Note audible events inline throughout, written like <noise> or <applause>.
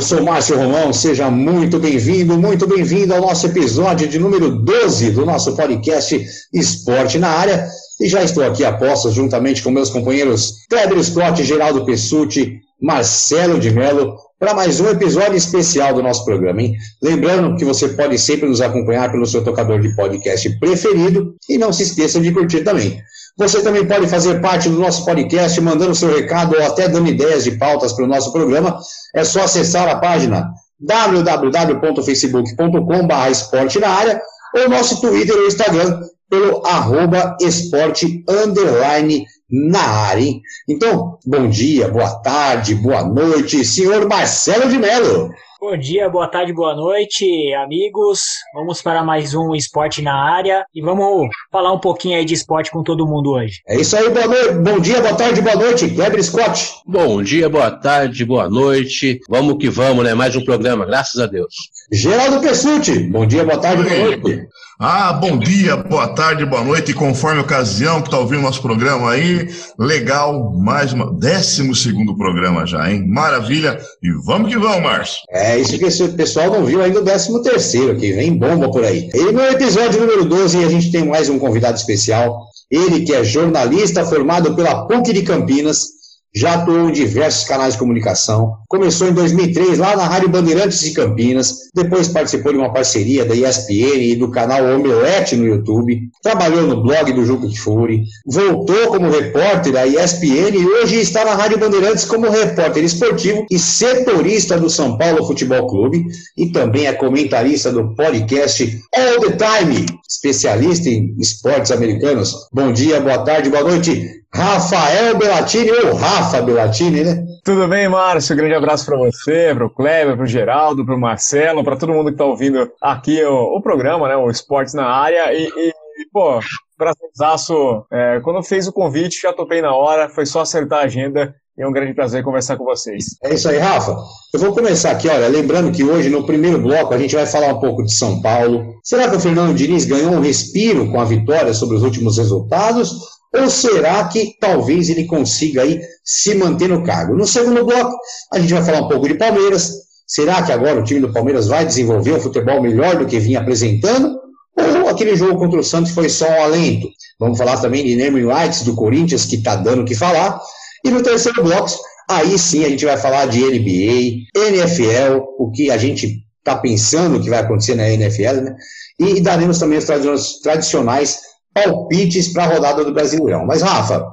Eu sou Márcio Romão, seja muito bem-vindo, muito bem-vindo ao nosso episódio de número 12 do nosso podcast Esporte na Área. E já estou aqui a postos, juntamente com meus companheiros Kleber Scott, Geraldo Pessuti, Marcelo de Mello, para mais um episódio especial do nosso programa, hein? Lembrando que você pode sempre nos acompanhar pelo seu tocador de podcast preferido e não se esqueça de curtir também. Você também pode fazer parte do nosso podcast, mandando seu recado ou até dando ideias de pautas para o nosso programa. É só acessar a página www.facebook.com.br esporte na área ou nosso Twitter ou Instagram pelo arroba esporte underline na área. Hein? Então, bom dia, boa tarde, boa noite, senhor Marcelo de Mello. Bom dia, boa tarde, boa noite, amigos. Vamos para mais um Esporte na Área e vamos falar um pouquinho aí de esporte com todo mundo hoje. É isso aí, boa noite, bom dia, boa tarde, boa noite, Kleber Scott. Bom dia, boa tarde, boa noite. Vamos que vamos, né? Mais um programa, graças a Deus. Geraldo Pessuti, bom dia, boa tarde, boa noite. Ah, bom dia, boa tarde, boa noite, conforme a ocasião que está ouvindo nosso programa aí, legal, mais uma, décimo segundo programa já, hein? Maravilha, e vamos que vamos, Márcio. É, isso que esse pessoal não viu ainda o décimo terceiro, que vem bomba por aí. E no episódio número 12 a gente tem mais um convidado especial, ele que é jornalista formado pela PUC de Campinas, já atuou em diversos canais de comunicação. Começou em 2003 lá na Rádio Bandeirantes de Campinas, depois participou de uma parceria da ESPN e do canal Omelete no YouTube. Trabalhou no blog do Juca Kfouri, voltou como repórter da ESPN e hoje está na Rádio Bandeirantes como repórter esportivo e setorista do São Paulo Futebol Clube e também é comentarista do podcast All the Time, especialista em esportes americanos. Bom dia, boa tarde, boa noite. Rafael Belatini, ou Rafa Belatini, né? Tudo bem, Márcio? grande abraço para você, para o Kleber, para o Geraldo, para o Marcelo, para todo mundo que está ouvindo aqui o, o, programa, né? O Esportes na Área. E, e pô, prazerzaço. É, quando fez o convite, já topei na hora, foi só acertar a agenda. E é um grande prazer conversar com vocês. É isso aí, Rafa. Eu vou começar aqui, olha, lembrando que hoje, no primeiro bloco, a gente vai falar um pouco de São Paulo. Será que o Fernando Diniz ganhou um respiro com a vitória sobre os últimos resultados? Ou será que talvez ele consiga aí se manter no cargo? No segundo bloco, a gente vai falar um pouco de Palmeiras. Será que agora o time do Palmeiras vai desenvolver um futebol melhor do que vinha apresentando? Ou aquele jogo contra o Santos foi só um alento? Vamos falar também de Neyman Whites do Corinthians, que está dando o que falar. E no terceiro bloco, aí sim a gente vai falar de NBA, NFL, o que a gente está pensando que vai acontecer na NFL, né? E daremos também os tradicionais palpites para a rodada do Brasileirão. Mas, Rafa,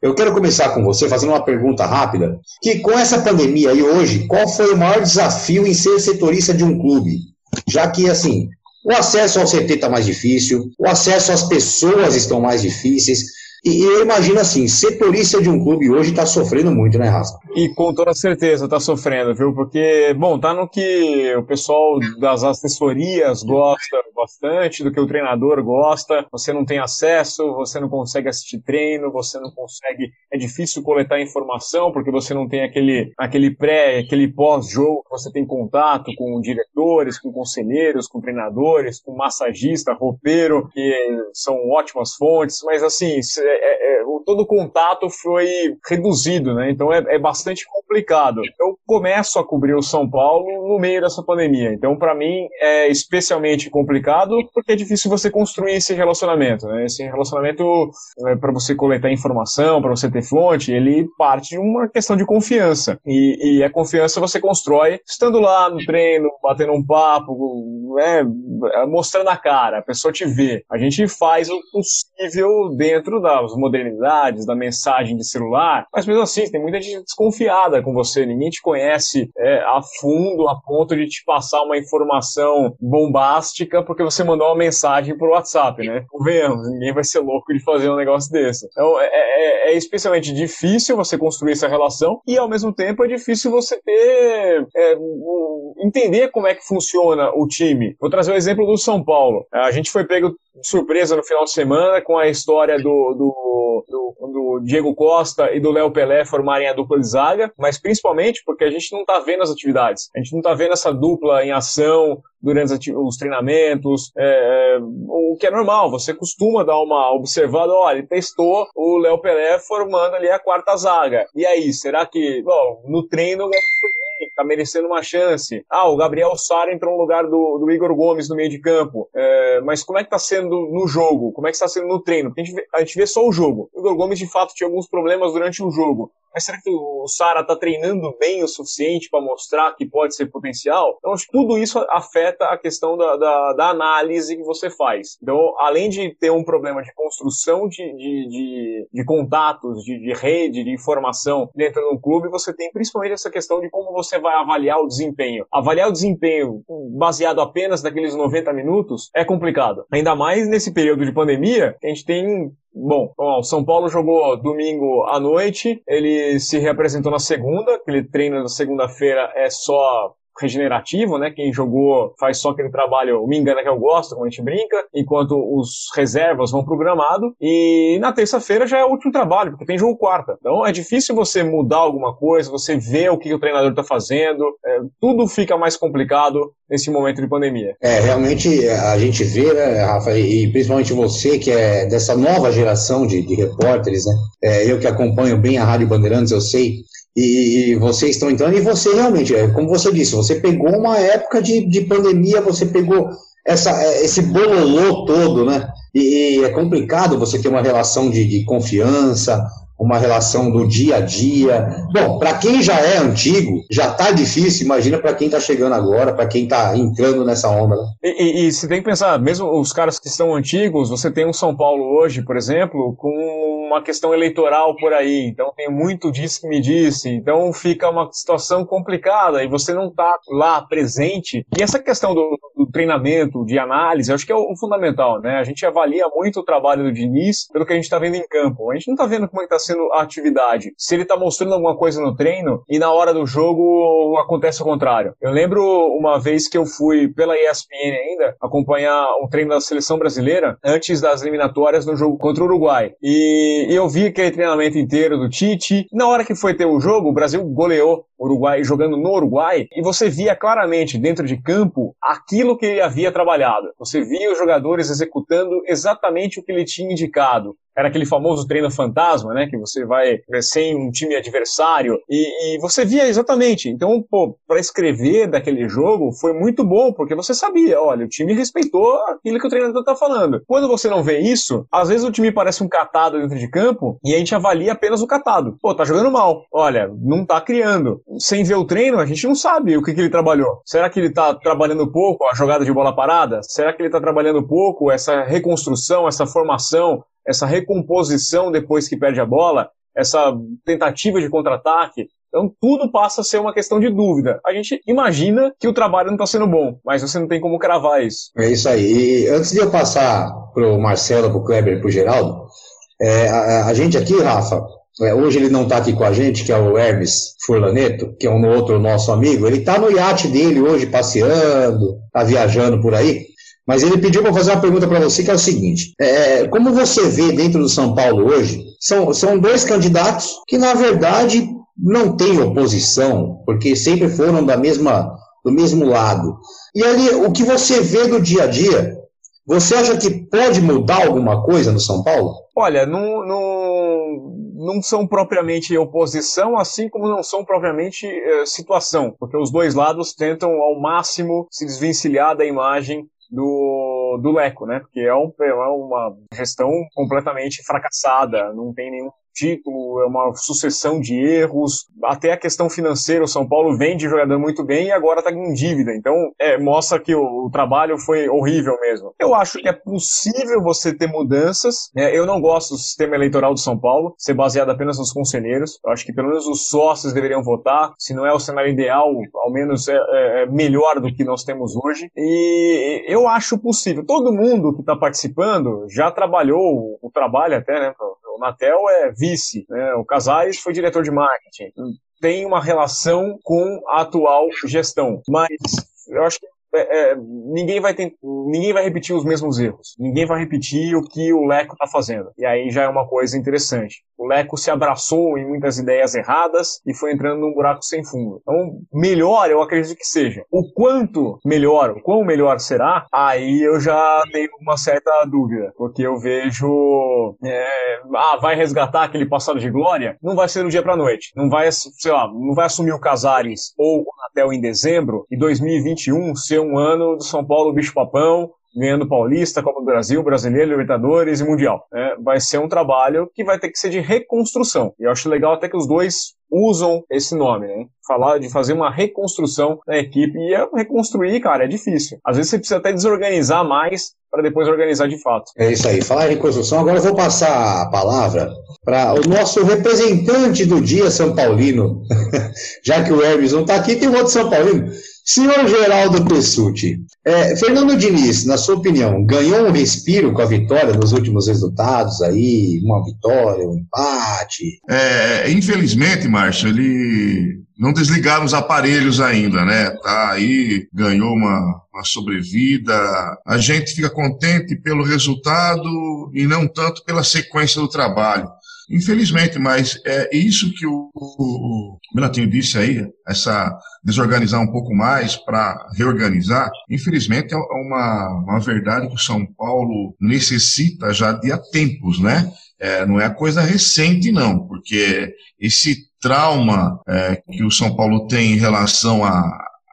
eu quero começar com você fazendo uma pergunta rápida, que com essa pandemia aí hoje, qual foi o maior desafio em ser setorista de um clube? Já que, assim, o acesso ao CT está mais difícil, o acesso às pessoas estão mais difíceis, e eu imagino assim, setorista de um clube hoje está sofrendo muito, né, Rafa? E com toda certeza está sofrendo, viu? Porque, bom, tá no que o pessoal das assessorias gosta bastante, do que o treinador gosta. Você não tem acesso, você não consegue assistir treino, você não consegue. É difícil coletar informação, porque você não tem aquele, aquele pré, aquele pós-jogo você tem contato com diretores, com conselheiros, com treinadores, com massagista, roupeiro, que são ótimas fontes, mas assim, é, é, é, todo contato foi reduzido, né? Então é, é, bastante complicado. Eu começo a cobrir o São Paulo no meio dessa pandemia. Então, para mim, é especialmente complicado porque é difícil você construir esse relacionamento, né? Esse relacionamento, é, para você coletar informação, para você ter fonte, ele parte de uma questão de confiança. E, e, a confiança você constrói estando lá no treino, batendo um papo, né? mostrando a cara, a pessoa te vê. A gente faz o possível dentro da das modernidades, da mensagem de celular, mas mesmo assim, tem muita gente desconfiada com você, ninguém te conhece é, a fundo, a ponto de te passar uma informação bombástica porque você mandou uma mensagem por WhatsApp, né? Vemos, ninguém vai ser louco de fazer um negócio desse. Então, é, é, é especialmente difícil você construir essa relação e, ao mesmo tempo, é difícil você ter. É, entender como é que funciona o time. Vou trazer o exemplo do São Paulo. A gente foi pego de surpresa no final de semana com a história do, do, do, do Diego Costa e do Léo Pelé formarem a dupla de zaga, mas principalmente porque a gente não está vendo as atividades. A gente não está vendo essa dupla em ação durante os treinamentos, é, é, o que é normal, você costuma dar uma observada, olha, testou o Léo Pelé formando ali a quarta zaga. E aí, será que, bom, no treino tá merecendo uma chance. Ah, o Gabriel Sara entrou no lugar do, do Igor Gomes no meio de campo. É, mas como é que tá sendo no jogo? Como é que tá sendo no treino? Porque a gente, vê, a gente vê só o jogo. O Igor Gomes, de fato, tinha alguns problemas durante o jogo. Mas será que o Sara está treinando bem o suficiente para mostrar que pode ser potencial? Então, acho que tudo isso afeta a questão da, da, da, análise que você faz. Então, além de ter um problema de construção de, de, de, de contatos, de, de, rede, de informação dentro de um clube, você tem principalmente essa questão de como você vai avaliar o desempenho. Avaliar o desempenho baseado apenas naqueles 90 minutos é complicado. Ainda mais nesse período de pandemia, a gente tem Bom, o São Paulo jogou domingo à noite, ele se reapresentou na segunda, aquele treino da segunda-feira é só regenerativo, né? Quem jogou faz só aquele trabalho, me engana que eu gosto, como a gente brinca, enquanto os reservas vão pro gramado. E na terça-feira já é o último trabalho, porque tem jogo quarta. Então é difícil você mudar alguma coisa, você ver o que o treinador tá fazendo, é, tudo fica mais complicado nesse momento de pandemia. É, realmente a gente vê, né, Rafa, e principalmente você que é dessa nova geração de, de repórteres, né? É, eu que acompanho bem a Rádio Bandeirantes, eu sei e, vocês estão entrando, e você realmente, é, como você disse, você pegou uma época de, de pandemia, você pegou essa, é, esse bololô todo, né? E, e é complicado você ter uma relação de, de confiança, uma relação do dia a dia. Bom, para quem já é antigo, já tá difícil, imagina para quem tá chegando agora, para quem tá entrando nessa onda. Né? E, e, e, você tem que pensar, mesmo os caras que estão antigos, você tem um São Paulo hoje, por exemplo, com uma questão eleitoral por aí, então tem muito disso que me disse, então fica uma situação complicada e você não tá lá presente. E essa questão do, do treinamento, de análise, acho que é o, fundamental, né? A gente avalia muito o trabalho do Diniz pelo que a gente tá vendo em campo. A gente não tá vendo como é que tá sendo a atividade. Se ele tá mostrando alguma coisa no treino e na hora do jogo acontece o contrário. Eu lembro uma vez que eu fui pela ESPN ainda acompanhar um treino da seleção brasileira antes das eliminatórias no jogo contra o Uruguai. E eu vi aquele treinamento inteiro do Tite. Na hora que foi ter o jogo, o Brasil goleou o Uruguai jogando no Uruguai e você via claramente dentro de campo aquilo que ele havia trabalhado. Você via os jogadores executando exatamente o que ele tinha indicado era aquele famoso treino fantasma, né? Que você vai sem um time adversário e, e você via exatamente. Então, pô, para escrever daquele jogo foi muito bom, porque você sabia, olha, o time respeitou aquilo que o treinador tá falando. Quando você não vê isso, às vezes o time parece um catado dentro de campo e a gente avalia apenas o catado. Pô, tá jogando mal. Olha, não tá criando. Sem ver o treino, a gente não sabe o que, que ele trabalhou. Será que ele tá trabalhando pouco a jogada de bola parada? Será que ele tá trabalhando pouco essa reconstrução, essa formação, essa recomposição depois que perde a bola, essa tentativa de contra-ataque. Então tudo passa a ser uma questão de dúvida. A gente imagina que o trabalho não está sendo bom, mas você não tem como cravar isso. É isso aí. E antes de eu passar para o Marcelo, para o Kleber e para o Geraldo, é, a, a, gente aqui, Rafa, é, hoje ele não está aqui com a gente, que é o Hermes Furlaneto, que é um outro nosso amigo. Ele está no iate dele hoje passeando, está viajando por aí. Mas ele pediu para fazer uma pergunta para você, que é o seguinte: é, como você vê dentro do São Paulo hoje, são, são dois candidatos que, na verdade, não têm oposição, porque sempre foram da mesma, do mesmo lado. E ali, o que você vê do dia a dia, você acha que pode mudar alguma coisa no São Paulo? Olha, não, não, são propriamente oposição, assim como não são propriamente é, situação, porque os dois lados tentam ao máximo se desvencilhar da imagem do, do Leco, né? Porque é, um, é uma gestão completamente fracassada, não tem nenhum título, é uma sucessão de erros, até a questão financeira, o São Paulo vende jogador muito bem e agora está em dívida, então é, mostra que o, o, trabalho foi horrível mesmo. Eu acho que é possível você ter mudanças, né? eu não gosto do sistema eleitoral do São Paulo, ser baseado apenas nos conselheiros, eu acho que pelo menos os sócios deveriam votar, se não é o cenário ideal, ao menos é, é, é melhor do que nós temos hoje, e eu acho possível. Todo mundo que está participando já trabalhou, o trabalho até, né, o Natel é vice, né? o Casares foi diretor de marketing. Tem uma relação com a atual gestão. Mas eu acho que é, é, ninguém vai ter, ninguém vai repetir os mesmos erros. Ninguém vai repetir o que o Leco está fazendo. E aí já é uma coisa interessante. O Leco se abraçou em muitas ideias erradas e foi entrando num buraco sem fundo. Então, melhor eu acredito que seja. O quanto melhor, o quão melhor será, aí eu já tenho uma certa dúvida. Porque eu vejo. É, ah, vai resgatar aquele passado de glória? Não vai ser do dia pra noite. Não vai, sei lá, não vai assumir o Casares ou o Natel em dezembro e 2021 ser um ano do São Paulo bicho-papão ganhando Paulista, Copa do Brasil, Brasileiro, Libertadores e Mundial. É, vai ser um trabalho que vai ter que ser de reconstrução. E eu acho legal até que os dois usam esse nome, né? Falar de fazer uma reconstrução da equipe e é reconstruir, cara, é difícil. Às vezes você precisa até desorganizar mais para depois organizar de fato. É isso aí. Falar em reconstrução, agora eu vou passar a palavra para o nosso representante do dia São Paulino. <laughs> Já que o Hermes não está aqui, tem um outro São Paulino. Senhor Geraldo Pessuti, é, Fernando Diniz, na sua opinião, ganhou um respiro com a vitória nos últimos resultados aí? Uma vitória, um empate? É, infelizmente, Márcio, ele não desligaram os aparelhos ainda, né? Tá aí, ganhou uma, uma sobrevida. A gente fica contente pelo resultado e não tanto pela sequência do trabalho. Infelizmente, mas é isso que o, o, o disse aí, essa desorganizar um pouco mais para reorganizar, infelizmente é uma, uma verdade que o São Paulo necessita já de há tempos, né? É, não é coisa recente, não, porque esse trauma é, que o São Paulo tem em relação a,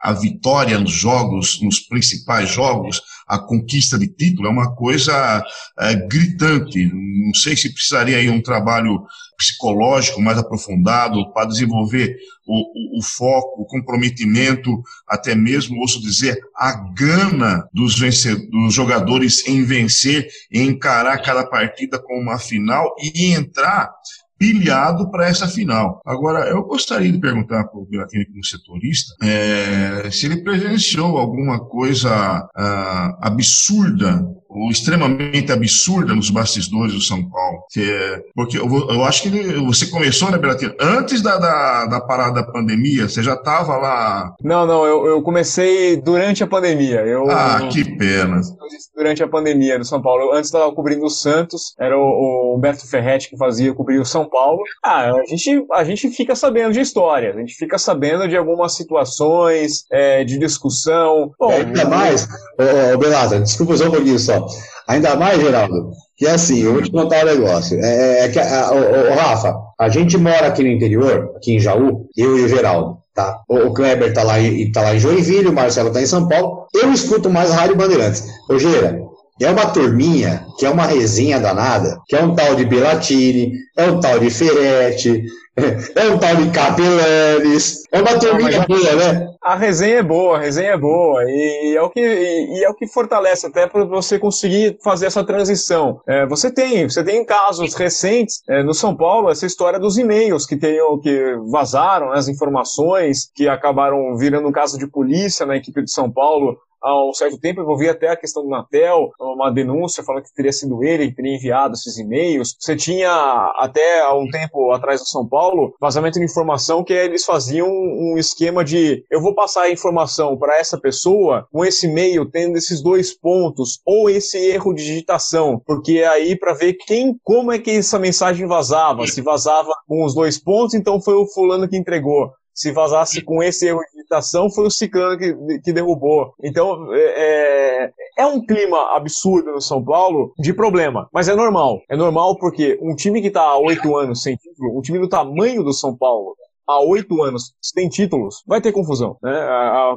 a vitória nos jogos, nos principais jogos, a conquista de título, é uma coisa é, gritante. Não sei se precisaria aí um trabalho psicológico mais aprofundado para desenvolver o, o, o, foco, o comprometimento, até mesmo, ouço dizer, a gana dos, dos jogadores em vencer, em encarar cada partida como uma final e entrar pilhado para essa final. Agora, eu gostaria de perguntar para o Bilatini como setorista é, se ele presenciou alguma coisa uh, absurda ou extremamente absurda nos bastidores do São Paulo. É, porque eu, eu, acho que você começou, né, Belatino? Antes da, da, da, parada da pandemia, você já estava lá. Não, não, eu, eu, comecei durante a pandemia. Eu, ah, que pena. Durante a pandemia do São Paulo. Eu antes estava cobrindo o Santos, era o, o Humberto Ferretti que fazia cobrir o São Paulo. Ah, a gente, a gente fica sabendo de histórias, a gente fica sabendo de algumas situações é, de discussão. Bom, é, ainda mais, ô, ô Belata, desculpa só um pouquinho só. Ainda mais, Geraldo, que é assim, eu vou te contar um negócio. É, é que, a, o, o, Rafa, a gente mora aqui no interior, aqui em Jaú, eu e o Geraldo. Tá? O, o Kleber tá lá, em, tá lá em Joinville, o Marcelo tá em São Paulo. Eu escuto mais Rádio Bandeirantes. Ô, Gera, é uma turminha que é uma resenha danada, que é um tal de Belatini, é um tal de Ferete, é um tal de Capelanes, é uma turminha Não, boa, né? A resenha é boa, a resenha é boa, e é o que, e, é o que fortalece até para você conseguir fazer essa transição. É, você tem, você tem casos recentes é, no São Paulo, essa história dos e-mails que, tenham, que vazaram, né, as informações que acabaram virando um caso de polícia na equipe de São Paulo há um certo tempo, envolvia até a questão do Natel, uma denúncia falando que teria sido ele que teria enviado esses e-mails. Você tinha até há um tempo atrás no São Paulo vazamento de informação que eles faziam um esquema de eu vou passar a informação para essa pessoa com esse e-mail tendo esses dois pontos ou esse erro de digitação, porque aí para ver quem, como é que essa mensagem vazava, se vazava com os dois pontos, então foi o fulano que entregou. Se vazasse com esse erro de digitação, foi o Ciclano que, que derrubou. Então, é, é, é um clima absurdo no São Paulo de problema, mas é normal. É normal porque um time que está há oito anos sem título, um time do tamanho do São Paulo, há oito anos sem títulos, vai ter confusão, né?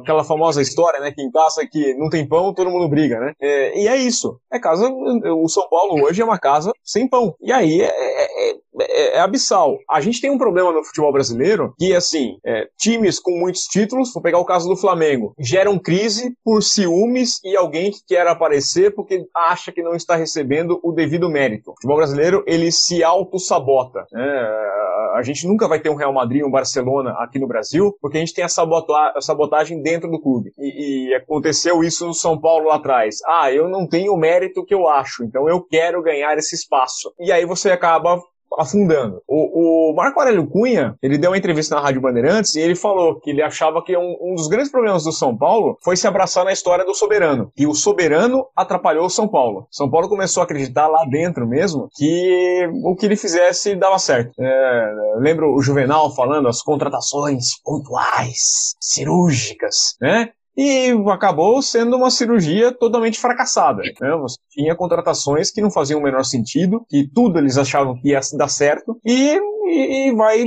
Aquela famosa história, né? Que em casa que não tem pão, todo mundo briga, né? É, e é isso. É casa, o São Paulo hoje é uma casa sem pão. E aí é, é, é é, é, abissal. A gente tem um problema no futebol brasileiro que, assim, é, times com muitos títulos, vou pegar o caso do Flamengo, geram crise por ciúmes e alguém que quer aparecer porque acha que não está recebendo o devido mérito. O futebol brasileiro, ele se auto-sabota. Né? A gente nunca vai ter um Real Madrid, um Barcelona aqui no Brasil, porque a gente tem a, sabotagem dentro do clube. E, e, aconteceu isso no São Paulo lá atrás. Ah, eu não tenho o mérito que eu acho, então eu quero ganhar esse espaço. E aí você acaba afundando. O, o, Marco Aurélio Cunha, ele deu uma entrevista na Rádio Bandeirantes e ele falou que ele achava que um, um, dos grandes problemas do São Paulo foi se abraçar na história do soberano. E o soberano atrapalhou o São Paulo. São Paulo começou a acreditar lá dentro mesmo que o que ele fizesse dava certo. É, lembro o Juvenal falando as contratações pontuais, cirúrgicas, né? E acabou sendo uma cirurgia totalmente fracassada. Né? Você tinha contratações que não faziam o menor sentido, que tudo eles achavam que ia dar certo, e, e, e vai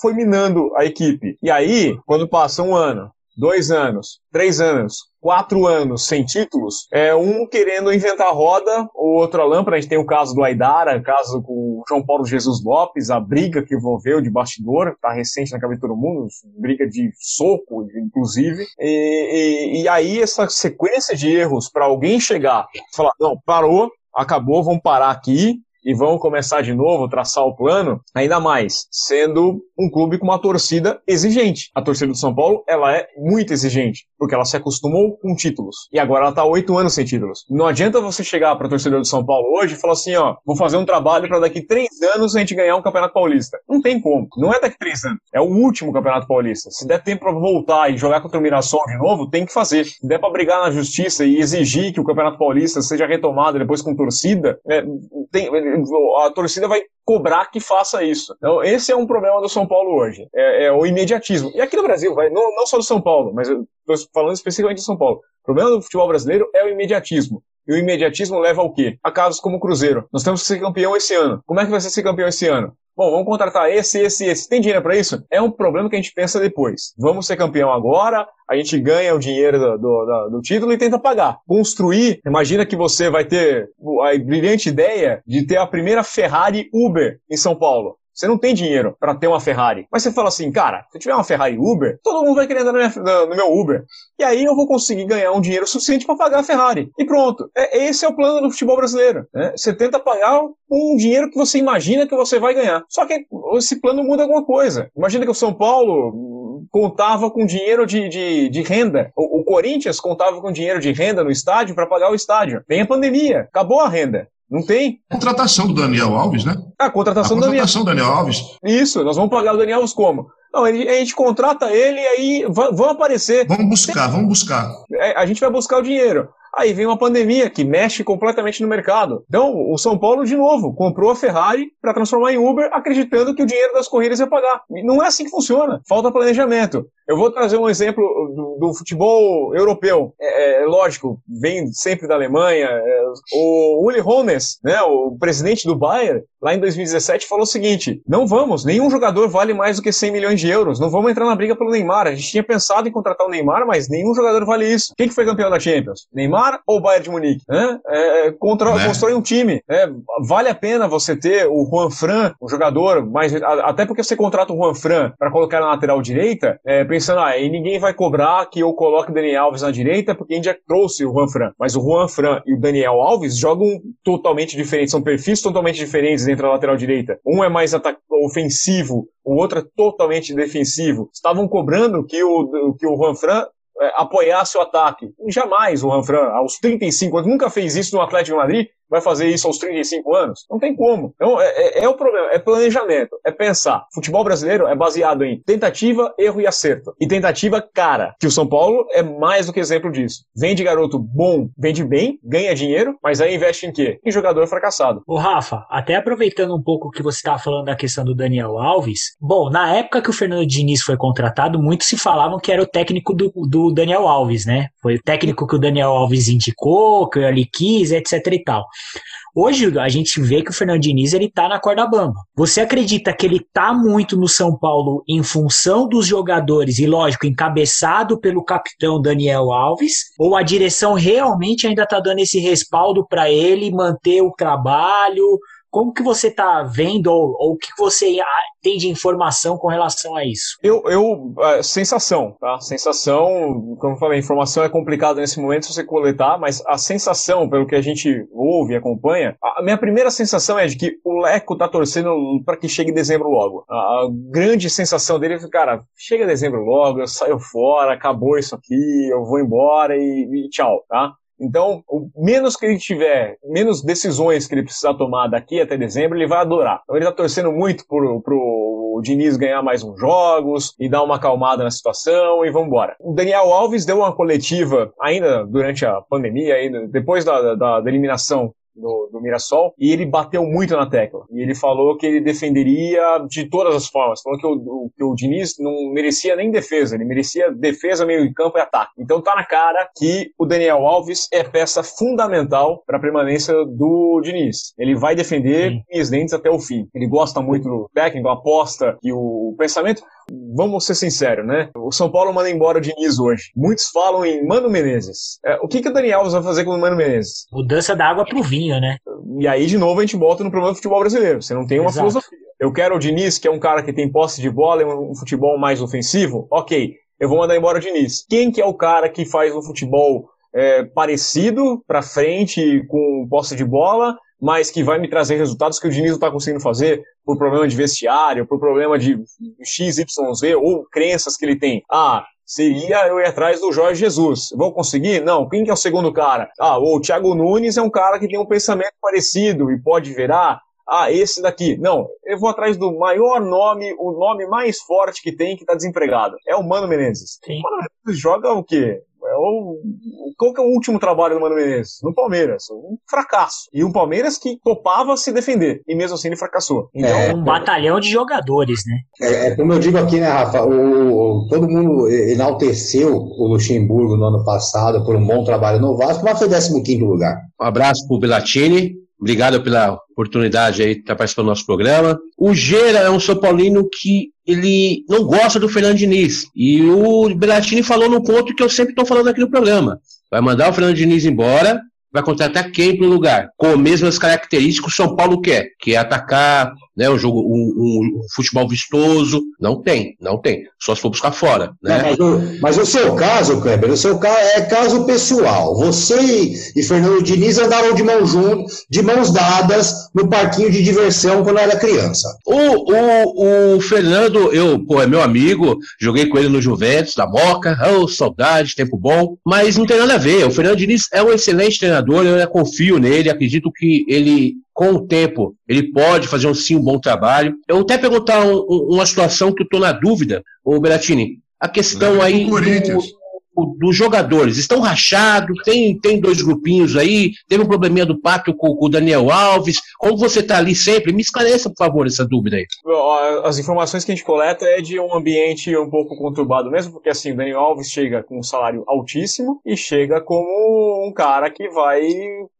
foi minando a equipe. E aí, quando passa um ano, dois anos, três anos, quatro anos sem títulos, é um querendo inventar roda, o outro a lâmpada. A gente tem o caso do Aidara, o caso com o João Paulo Jesus Lopes, a briga que envolveu de bastidor, tá recente na cabeça de todo mundo, briga de soco, inclusive. E, e, e aí essa sequência de erros para alguém chegar e falar, não, parou, acabou, vamos parar aqui, e vão começar de novo, traçar o plano, ainda mais, sendo um clube com uma torcida exigente. A torcida do São Paulo, ela é muito exigente, porque ela se acostumou com títulos. E agora ela está oito anos sem títulos. Não adianta você chegar para a torcida do São Paulo hoje e falar assim, ó, vou fazer um trabalho para daqui três anos a gente ganhar um Campeonato Paulista. Não tem como. Não é daqui três anos. É o último Campeonato Paulista. Se der tempo para voltar e jogar contra o Mirassol de novo, tem que fazer. Se der para brigar na justiça e exigir que o Campeonato Paulista seja retomado depois com torcida, é, tem, a torcida vai cobrar que faça isso. Então, esse é um problema do São Paulo hoje. É, é o imediatismo. E aqui no Brasil, vai, não, não só do São Paulo, mas eu estou falando especificamente do São Paulo. O problema do futebol brasileiro é o imediatismo. E o imediatismo leva ao quê? A casos como o Cruzeiro. Nós temos que ser campeão esse ano. Como é que vai ser campeão esse ano? Bom, vamos contratar esse, esse, esse. Tem dinheiro para isso? É um problema que a gente pensa depois. Vamos ser campeão agora, a gente ganha o dinheiro do, do, do, título e tenta pagar. Construir, imagina que você vai ter a brilhante ideia de ter a primeira Ferrari Uber em São Paulo. Você não tem dinheiro para ter uma Ferrari. Mas você fala assim, cara, se eu tiver uma Ferrari Uber, todo mundo vai querer andar no, minha, no meu Uber. E aí eu vou conseguir ganhar um dinheiro suficiente para pagar a Ferrari. E pronto. É, esse é o plano do futebol brasileiro. Né? Você tenta pagar um dinheiro que você imagina que você vai ganhar. Só que esse plano muda alguma coisa. Imagina que o São Paulo contava com dinheiro de, de, de renda. O, o Corinthians contava com dinheiro de renda no estádio para pagar o estádio. Vem a pandemia, acabou a renda. Não tem. Contratação do Daniel Alves, né? Ah, contratação, a contratação do Daniel. Daniel Alves. Isso, nós vamos pagar o Daniel Alves como? Não, a gente, a contrata ele e aí vão aparecer. Vamos buscar, vamos buscar. É, a gente vai buscar o dinheiro. Aí vem uma pandemia que mexe completamente no mercado. Então, o São Paulo, de novo, comprou a Ferrari para transformar em Uber, acreditando que o dinheiro das corridas ia pagar. Não é assim que funciona. Falta planejamento. Eu vou trazer um exemplo do, do futebol europeu. É, é, lógico, vem sempre da Alemanha. É, o Uli Hoeneß, né, o presidente do Bayern, lá em 2017, falou o seguinte: não vamos, nenhum jogador vale mais do que 100 milhões de euros. Não vamos entrar na briga pelo Neymar. A gente tinha pensado em contratar o Neymar, mas nenhum jogador vale isso. Quem que foi campeão da Champions? Neymar ou Bayern de Munique? Né? É, contra, né? Constrói um time. É, vale a pena você ter o Juan Fran, um jogador, mas até porque você contrata o Juan Fran para colocar na lateral direita, é, pensando, ah, e ninguém vai cobrar que eu coloque o Daniel Alves na direita, porque a gente já trouxe o Juan Fran. Mas o Juan Fran e o Daniel Alves jogam totalmente diferentes, são perfis totalmente diferentes dentro da lateral direita. Um é mais ofensivo, o outro é totalmente defensivo. Estavam cobrando que o, que o Juan Fran é, apoiasse o ataque. Jamais o Juan Fran, aos 35 anos, nunca fez isso no Atlético de Madrid, vai fazer isso aos 35 anos? Não tem como. Então, é, é, é, o problema, é planejamento, é pensar. Futebol brasileiro é baseado em tentativa, erro e acerto. E tentativa cara, que o São Paulo é mais do que exemplo disso. Vende garoto bom, vende bem, ganha dinheiro, mas aí investe em quê? Em jogador fracassado. Ô Rafa, até aproveitando um pouco o que você estava falando da questão do Daniel Alves, bom, na época que o Fernando Diniz foi contratado, muitos se falavam que era o técnico do, do Daniel Alves, né? Foi o técnico que o Daniel Alves indicou, que ele quis, etc e tal. Hoje a gente vê que o Fernando Diniz ele tá na corda bamba. Você acredita que ele tá muito no São Paulo em função dos jogadores e lógico encabeçado pelo capitão Daniel Alves ou a direção realmente ainda tá dando esse respaldo para ele manter o trabalho, Como que você está vendo ou, o que você tem de informação com relação a isso? Eu, eu é, sensação, tá? Sensação, como eu falei, informação é complicada nesse momento se você coletar, mas a sensação, pelo que a gente ouve e acompanha, a minha primeira sensação é de que o Leco tá torcendo para que chegue dezembro logo. A, a grande sensação dele é, cara, chega dezembro logo, eu saio fora, acabou isso aqui, eu vou embora e, e tchau, tá? Então, o menos que ele tiver, menos decisões que ele precisar tomar daqui até dezembro, ele vai adorar. Então, ele está torcendo muito pro, pro Diniz ganhar mais uns jogos e dar uma acalmada na situação e vamos embora. O Daniel Alves deu uma coletiva ainda durante a pandemia, ainda, depois da, da, da eliminação do, do Mirassol, e ele bateu muito na tecla. E ele falou que ele defenderia de todas as formas. Falou que o, que o Diniz não merecia nem defesa, ele merecia defesa, meio de campo e ataque. Então tá na cara que o Daniel Alves é peça fundamental para a permanência do Diniz. Ele vai defender com os dentes até o fim. Ele gosta muito do técnico, aposta que o pensamento Vamos ser sinceros, né? O São Paulo manda embora o Diniz hoje. Muitos falam em Mano Menezes. É, o que, que o Daniel Alves vai fazer com o Mano Menezes? Mudança da água pro vinho, né? E aí, de novo, a gente volta no problema do futebol brasileiro. Você não tem uma Exato. filosofia. Eu quero o Diniz, que é um cara que tem posse de bola e um futebol mais ofensivo. Ok, eu vou mandar embora o Diniz. Quem que é o cara que faz um futebol é, parecido para frente com posse de bola mas que vai me trazer resultados que o Diniz não está conseguindo fazer por problema de vestiário, por problema de XYZ ou crenças que ele tem. Ah, seria eu ir atrás do Jorge Jesus. Vou conseguir? Não. Quem que é o segundo cara? Ah, o Thiago Nunes é um cara que tem um pensamento parecido e pode virar. Ah, esse daqui. Não, eu vou atrás do maior nome, o nome mais forte que tem que está desempregado. É o Mano Menezes. Sim. O Mano Menezes joga o quê? É o, qual que é o último trabalho do Mano Menezes? No Palmeiras. Um fracasso. E um Palmeiras que topava se defender. E mesmo assim ele fracassou. Então, é um batalhão de jogadores, né? É, é, como eu digo aqui, né, Rafa? O, o, todo mundo enalteceu o Luxemburgo no ano passado por um bom trabalho no Vasco, mas foi 15 lugar. Um abraço pro Belatini. Obrigado pela oportunidade aí de estar participando do nosso programa. O Gera é um São Paulino que ele não gosta do Fernando Diniz. E o Belatini falou no ponto que eu sempre estou falando aqui no programa. Vai mandar o Fernando Diniz embora, vai contratar quem para o lugar? Com as mesmas características que o São Paulo quer, que é atacar, né, um jogo, um, um, futebol vistoso. Não tem, não tem. Só se for buscar fora. Né? mas, o, mas, o, seu caso, Kleber, o seu caso é caso pessoal. Você e, e Fernando Diniz andaram de mão junto, de mãos dadas no parquinho de diversão quando era criança. O, o, o Fernando, eu, pô, é meu amigo, joguei com ele no Juventus, da Moca, oh, saudade, tempo bom, mas não tem nada a ver. O Fernando Diniz é um excelente treinador, eu confio nele, acredito que ele com o tempo, ele pode fazer um, sim um bom trabalho. Eu até perguntar um, uma situação que eu estou na dúvida, o Beratini. A questão aí do, dos jogadores estão rachados, tem, tem dois grupinhos aí, teve um probleminha do pacto com, com o Daniel Alves. Como você está ali sempre, me esclareça, por favor, essa dúvida aí. As informações que a gente coleta é de um ambiente um pouco conturbado mesmo, porque assim, o Daniel Alves chega com um salário altíssimo e chega como um cara que vai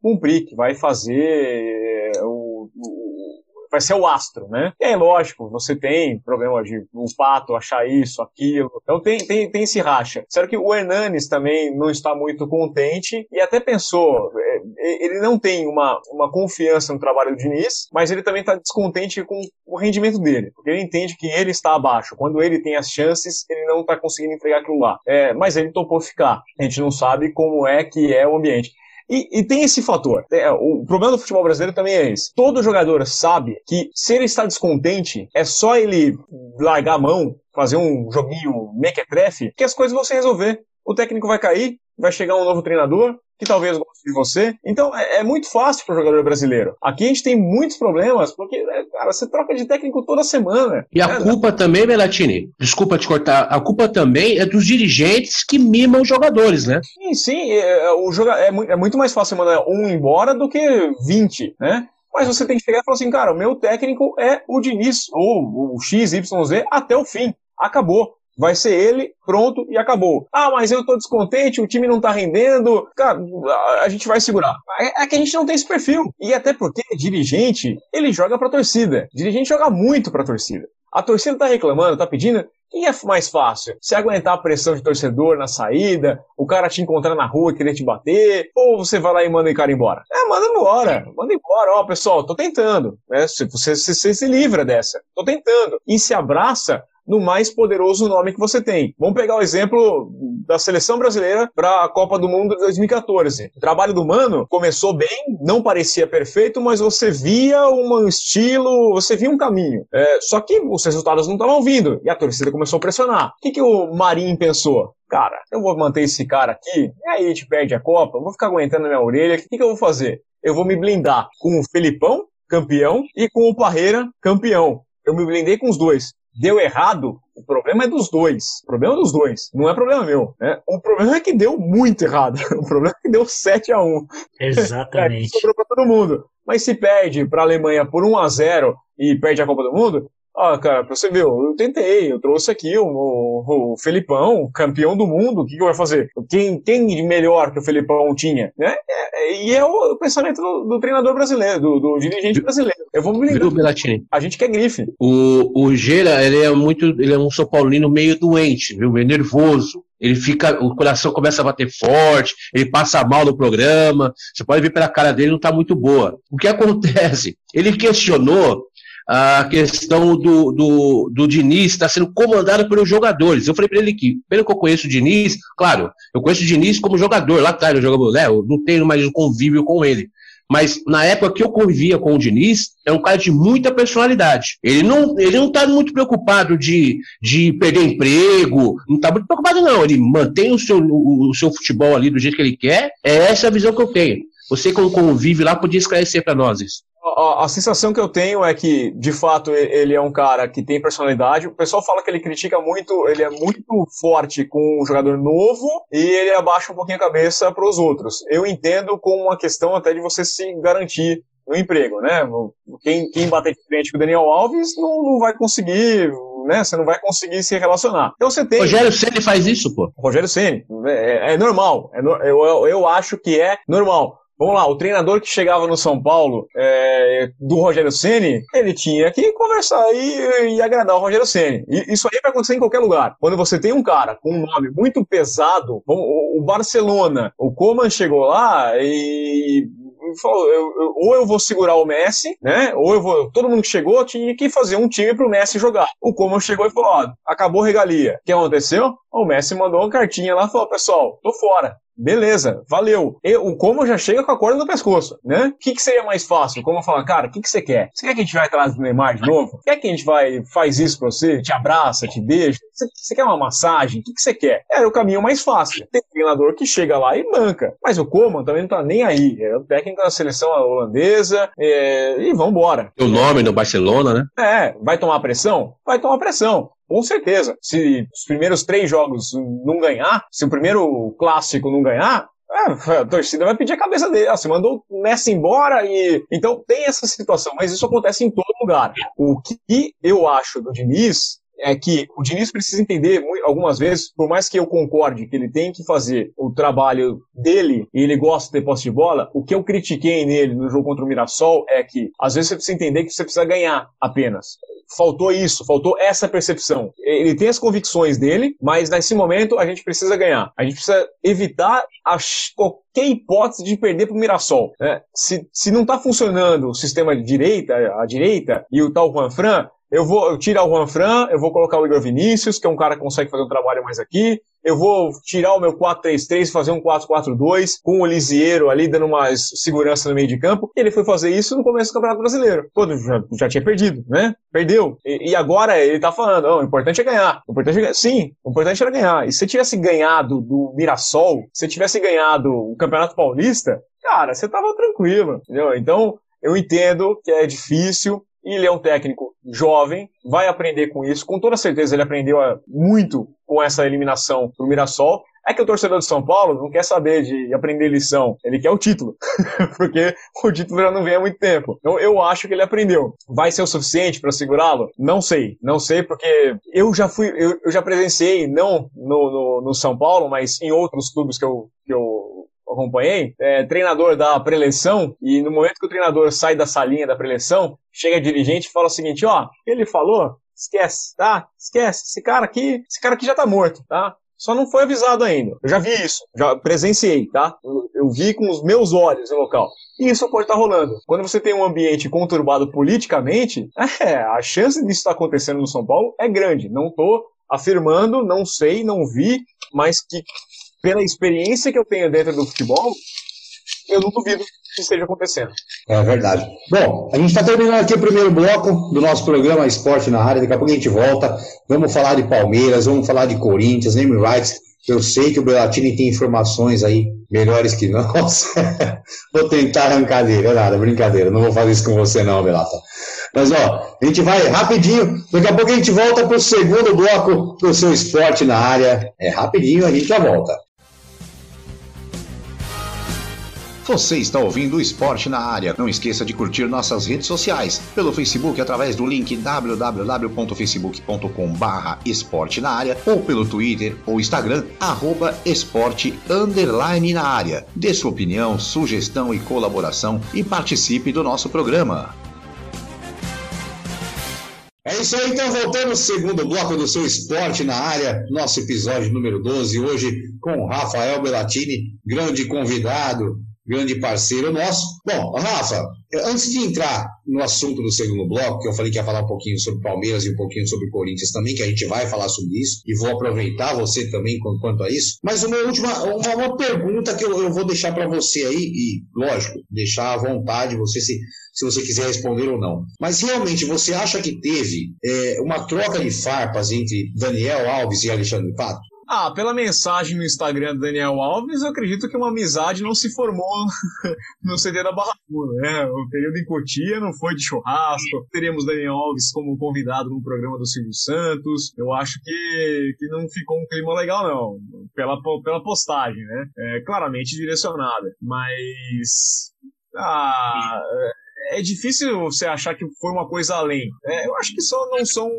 cumprir, que vai fazer o, o vai ser o astro, né? E lógico, você tem problema de o Pato achar isso, aquilo. Então tem, tem, tem esse racha. Será que o Hernanes também não está muito contente e até pensou, é, ele não tem uma, uma confiança no trabalho do Diniz, mas ele também está descontente com o rendimento dele, porque ele entende que ele está abaixo. Quando ele tem as chances, ele não está conseguindo entregar aquilo lá. É, mas ele topou ficar. A gente não sabe como é que é o ambiente. E, e, tem esse fator. É, o problema do futebol brasileiro também é esse. Todo jogador sabe que se ele está descontente, é só ele largar a mão, fazer um joguinho mequetrefe, que as coisas vão se resolver. O técnico vai cair, vai chegar um novo treinador, que talvez goste de você. Então é, é muito fácil para o jogador brasileiro. Aqui a gente tem muitos problemas, porque, é, cara, você troca de técnico toda semana. E a né? culpa também, Belatini, desculpa te cortar, a culpa também é dos dirigentes que mimam os jogadores, né? Sim, sim. É, é o joga, é, é muito mais fácil mandar um embora do que 20, né? Mas você tem que chegar e falar assim, cara, o meu técnico é o Diniz, ou o XYZ, até o fim. Acabou. Vai ser ele, pronto e acabou. Ah, mas eu tô descontente, o time não tá rendendo. Cara, a gente vai segurar. É, é que a gente não tem esse perfil. E até porque dirigente, ele joga pra torcida. Dirigente joga muito pra torcida. A torcida tá reclamando, tá pedindo, quem é mais fácil? Você aguentar a pressão de torcedor na saída, o cara te encontrar na rua e querer te bater, ou você vai lá e manda o cara embora? É, manda embora, manda embora, ó, pessoal, tô tentando. Né? Você, você, você se livra dessa, tô tentando. E se abraça no mais poderoso nome que você tem. Vamos pegar o exemplo da seleção brasileira para a Copa do Mundo de 2014. O trabalho do Mano começou bem, não parecia perfeito, mas você via um estilo, você via um caminho. É, só que os resultados não estavam vindo e a torcida começou a pressionar. O que, que o Marinho pensou? Cara, eu vou manter esse cara aqui, e aí a gente perde a Copa, eu vou ficar aguentando a minha orelha, o que, que eu vou fazer? Eu vou me blindar com o Felipão, campeão, e com o Parreira, campeão. Eu me blindei com os dois deu errado, o problema é dos dois. O problema é dos dois. Não é problema meu. Né? O problema é que deu muito errado. <laughs> O problema é que deu 7 a 1 Exatamente. É, <laughs> sobrou pra todo mundo. Mas se perde para a Alemanha por 1 a 0 e perde a Copa do Mundo, ah, cara, pra você ver, eu tentei, eu trouxe aqui o, o, o Felipão, campeão do mundo, o que, que vou fazer? Quem, quem de melhor que o Felipão tinha? Né? É, e é o pensamento do, do treinador brasileiro, do, do, dirigente brasileiro. Eu vou me ligar. A gente quer grife. O, o Gera, ele é muito, ele é um São Paulino meio doente, viu? Meio nervoso. Ele fica, o coração começa a bater forte, ele passa mal no programa. Você pode ver pela cara dele, não está muito boa. O que acontece? Ele questionou a questão do, do, do Diniz está sendo comandado pelos jogadores. Eu falei para ele que, pelo que eu conheço o Diniz, claro, eu conheço o Diniz como jogador, lá atrás eu jogava, né, eu não tenho mais um convívio com ele. Mas na época que eu convivia com o Diniz, é um cara de muita personalidade. Ele não, ele não tá muito preocupado de, de perder emprego, não está muito preocupado, não. Ele mantém o seu, o, o seu futebol ali do jeito que ele quer. É essa a visão que eu tenho. Você, como convive lá, podia esclarecer para nós isso a, a, sensação que eu tenho é que, de fato, ele é um cara que tem personalidade. O pessoal fala que ele critica muito, ele é muito forte com um jogador novo e ele abaixa um pouquinho a cabeça para os outros. Eu entendo como uma questão até de você se garantir no emprego, né? Quem, quem bater de frente com o Daniel Alves não, não vai conseguir né? Você não vai conseguir se relacionar. Então você tem. Rogério Ceni faz isso, pô. Rogério Ceni é, é, normal. É, eu, eu acho que é normal. Vamos lá, o treinador que chegava no São Paulo, é, do Rogério Ceni, ele tinha que conversar e, e agradar o Rogério Ceni. Isso aí vai acontecer em qualquer lugar. Quando você tem um cara com um nome muito pesado, o, o Barcelona, o Coman chegou lá e falou, eu, eu, ou eu vou segurar o Messi, né? Ou eu vou. Todo mundo que chegou tinha que fazer um time pro Messi jogar. O Coman chegou e falou: ó, acabou a regalia. O que aconteceu? O Messi mandou uma cartinha lá e falou: pessoal, tô fora. Beleza, valeu. O como já chega com a corda no pescoço, né? O que, que seria mais fácil? Como falar, cara, o que, que você quer? Você quer que a gente vai atrás do Neymar de novo? Quer que a gente vai, faz isso pra você? Te abraça, te beija? Você, você quer uma massagem? O que, que você quer? Era o caminho mais fácil. Tem um treinador que chega lá e banca. Mas o Coman também não tá nem aí. É o técnico da seleção holandesa é, e vambora. O nome no Barcelona, né? É, vai tomar pressão? Vai tomar pressão. Com certeza. Se os primeiros três jogos não ganhar, se o primeiro clássico não ganhar, é, a torcida vai pedir a cabeça dele. Ah, você mandou o Messi embora e. Então tem essa situação, mas isso acontece em todo lugar. O que eu acho do Diniz é que o Diniz precisa entender algumas vezes, por mais que eu concorde que ele tem que fazer o trabalho dele e ele gosta de ter posse de bola, o que eu critiquei nele no jogo contra o Mirassol é que às vezes você precisa entender que você precisa ganhar apenas faltou isso, faltou essa percepção. Ele tem as convicções dele, mas nesse momento a gente precisa ganhar. A gente precisa evitar as, qualquer hipótese de perder para o Mirassol. Né? Se, se não está funcionando o sistema de direita, a direita e o tal Juan Fran, eu vou tirar o Juan Fran, eu vou colocar o Igor Vinícius, que é um cara que consegue fazer um trabalho mais aqui, eu vou tirar o meu 4-3-3 e fazer um 4-4-2 com o Lisieiro ali dando mais segurança no meio de campo. E ele foi fazer isso no começo do Campeonato Brasileiro, quando já, já tinha perdido, né? Perdeu. E, e, agora ele tá falando, oh, o importante é ganhar. O importante é ganhar. Sim, o importante era ganhar. E se tivesse ganhado do Mirassol, se tivesse ganhado o Campeonato Paulista, cara, você tava tranquilo, entendeu? Então, eu entendo que é difícil, ele é um técnico jovem, vai aprender com isso. Com toda certeza ele aprendeu muito com essa eliminação pro Mirassol. É que o torcedor de São Paulo não quer saber de aprender lição, ele quer o título, <laughs> porque o título já não vem há muito tempo. Então eu acho que ele aprendeu. Vai ser o suficiente para segurá-lo? Não sei, não sei, porque eu já fui, eu, eu já presenciei, não no, no, no, São Paulo, mas em outros clubes que eu, que eu acompanhei, é, treinador da preleção, e no momento que o treinador sai da salinha da preleção, chega dirigente e fala o seguinte, ó, ele falou esquece, tá? Esquece. Esse cara aqui, esse cara aqui já tá morto, tá? Só não foi avisado ainda. Eu já vi isso, já presenciei, tá? Eu, eu vi com os meus olhos no local. E isso pode estar tá rolando. Quando você tem um ambiente conturbado politicamente, <laughs> é, a chance disso estar tá acontecendo no São Paulo é grande. Não tô afirmando, não sei, não vi, mas que pela experiência que eu tenho dentro do futebol, eu não duvido que esteja acontecendo. É verdade. Bom, a gente está terminando aqui o primeiro bloco do nosso programa Esporte na Área. Daqui a pouco a gente volta. Vamos falar de Palmeiras, vamos falar de Corinthians, name rights. Eu sei que o Belatini tem informações aí melhores que nós. <laughs> vou tentar arrancar dele, é nada, brincadeira. Não vou fazer isso com você, não, Belata. Mas, ó, a gente vai rapidinho. Daqui a pouco a gente volta para o segundo bloco do seu esporte na área. É rapidinho, a gente já volta. Você está ouvindo o Esporte na Área. Não esqueça de curtir nossas redes sociais pelo Facebook através do link www.facebook.com/barra Esporte na Área ou pelo Twitter ou Instagram arroba Esporte underline na área. Dê sua opinião, sugestão e colaboração e participe do nosso programa. É isso aí, então voltando ao segundo bloco do seu esporte na área, nosso episódio número 12, hoje com Rafael Bellatini, grande convidado, grande parceiro nosso. Bom, Rafa, antes de entrar no assunto do segundo bloco, que eu falei que ia falar um pouquinho sobre Palmeiras e um pouquinho sobre Corinthians também, que a gente vai falar sobre isso, e vou aproveitar você também quanto a isso. Mas uma última uma, uma pergunta que eu, eu vou deixar para você aí, e lógico, deixar à vontade você se, se você quiser responder ou não. Mas realmente você acha que teve é, uma troca de farpas entre Daniel Alves e Alexandre Pato? Ah, pela mensagem no Instagram do Daniel Alves, eu acredito que uma amizade não se formou <laughs> no CD da Barra Funda, né? O período em Cotia não foi de churrasco. Teremos Daniel Alves como convidado no programa do Silvio Santos. Eu acho que, que não ficou um clima legal, não. Pela, pela postagem, né? É, claramente direcionada. Mas. Ah, é difícil você achar que foi uma coisa além. É, eu acho que só não são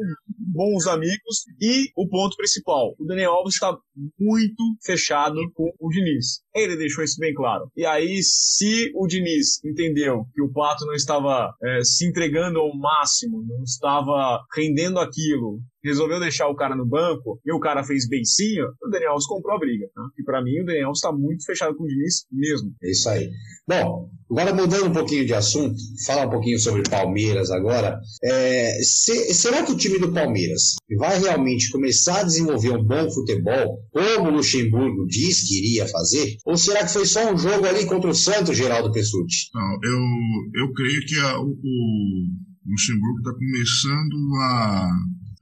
bons amigos. E o ponto principal: o Daniel Alves está muito fechado com o Diniz. Ele deixou isso bem claro. E aí, se o Diniz entendeu que o Pato não estava é, se entregando ao máximo, não estava rendendo aquilo, resolveu deixar o cara no banco e o cara fez beicinho, o Daniel Alves comprou a briga. Né? E para mim, o Daniel está muito fechado com o Diniz mesmo. É isso aí. Bom, agora mudando um pouquinho de assunto, falar um pouquinho sobre Palmeiras agora. É, se, será que o time do Palmeiras vai realmente começar a desenvolver um bom futebol, como o Luxemburgo diz que iria fazer? Ou será que foi só um jogo ali contra o Santos, Geraldo Pessutti? Não, eu, eu creio que a, o, o Luxemburgo está começando a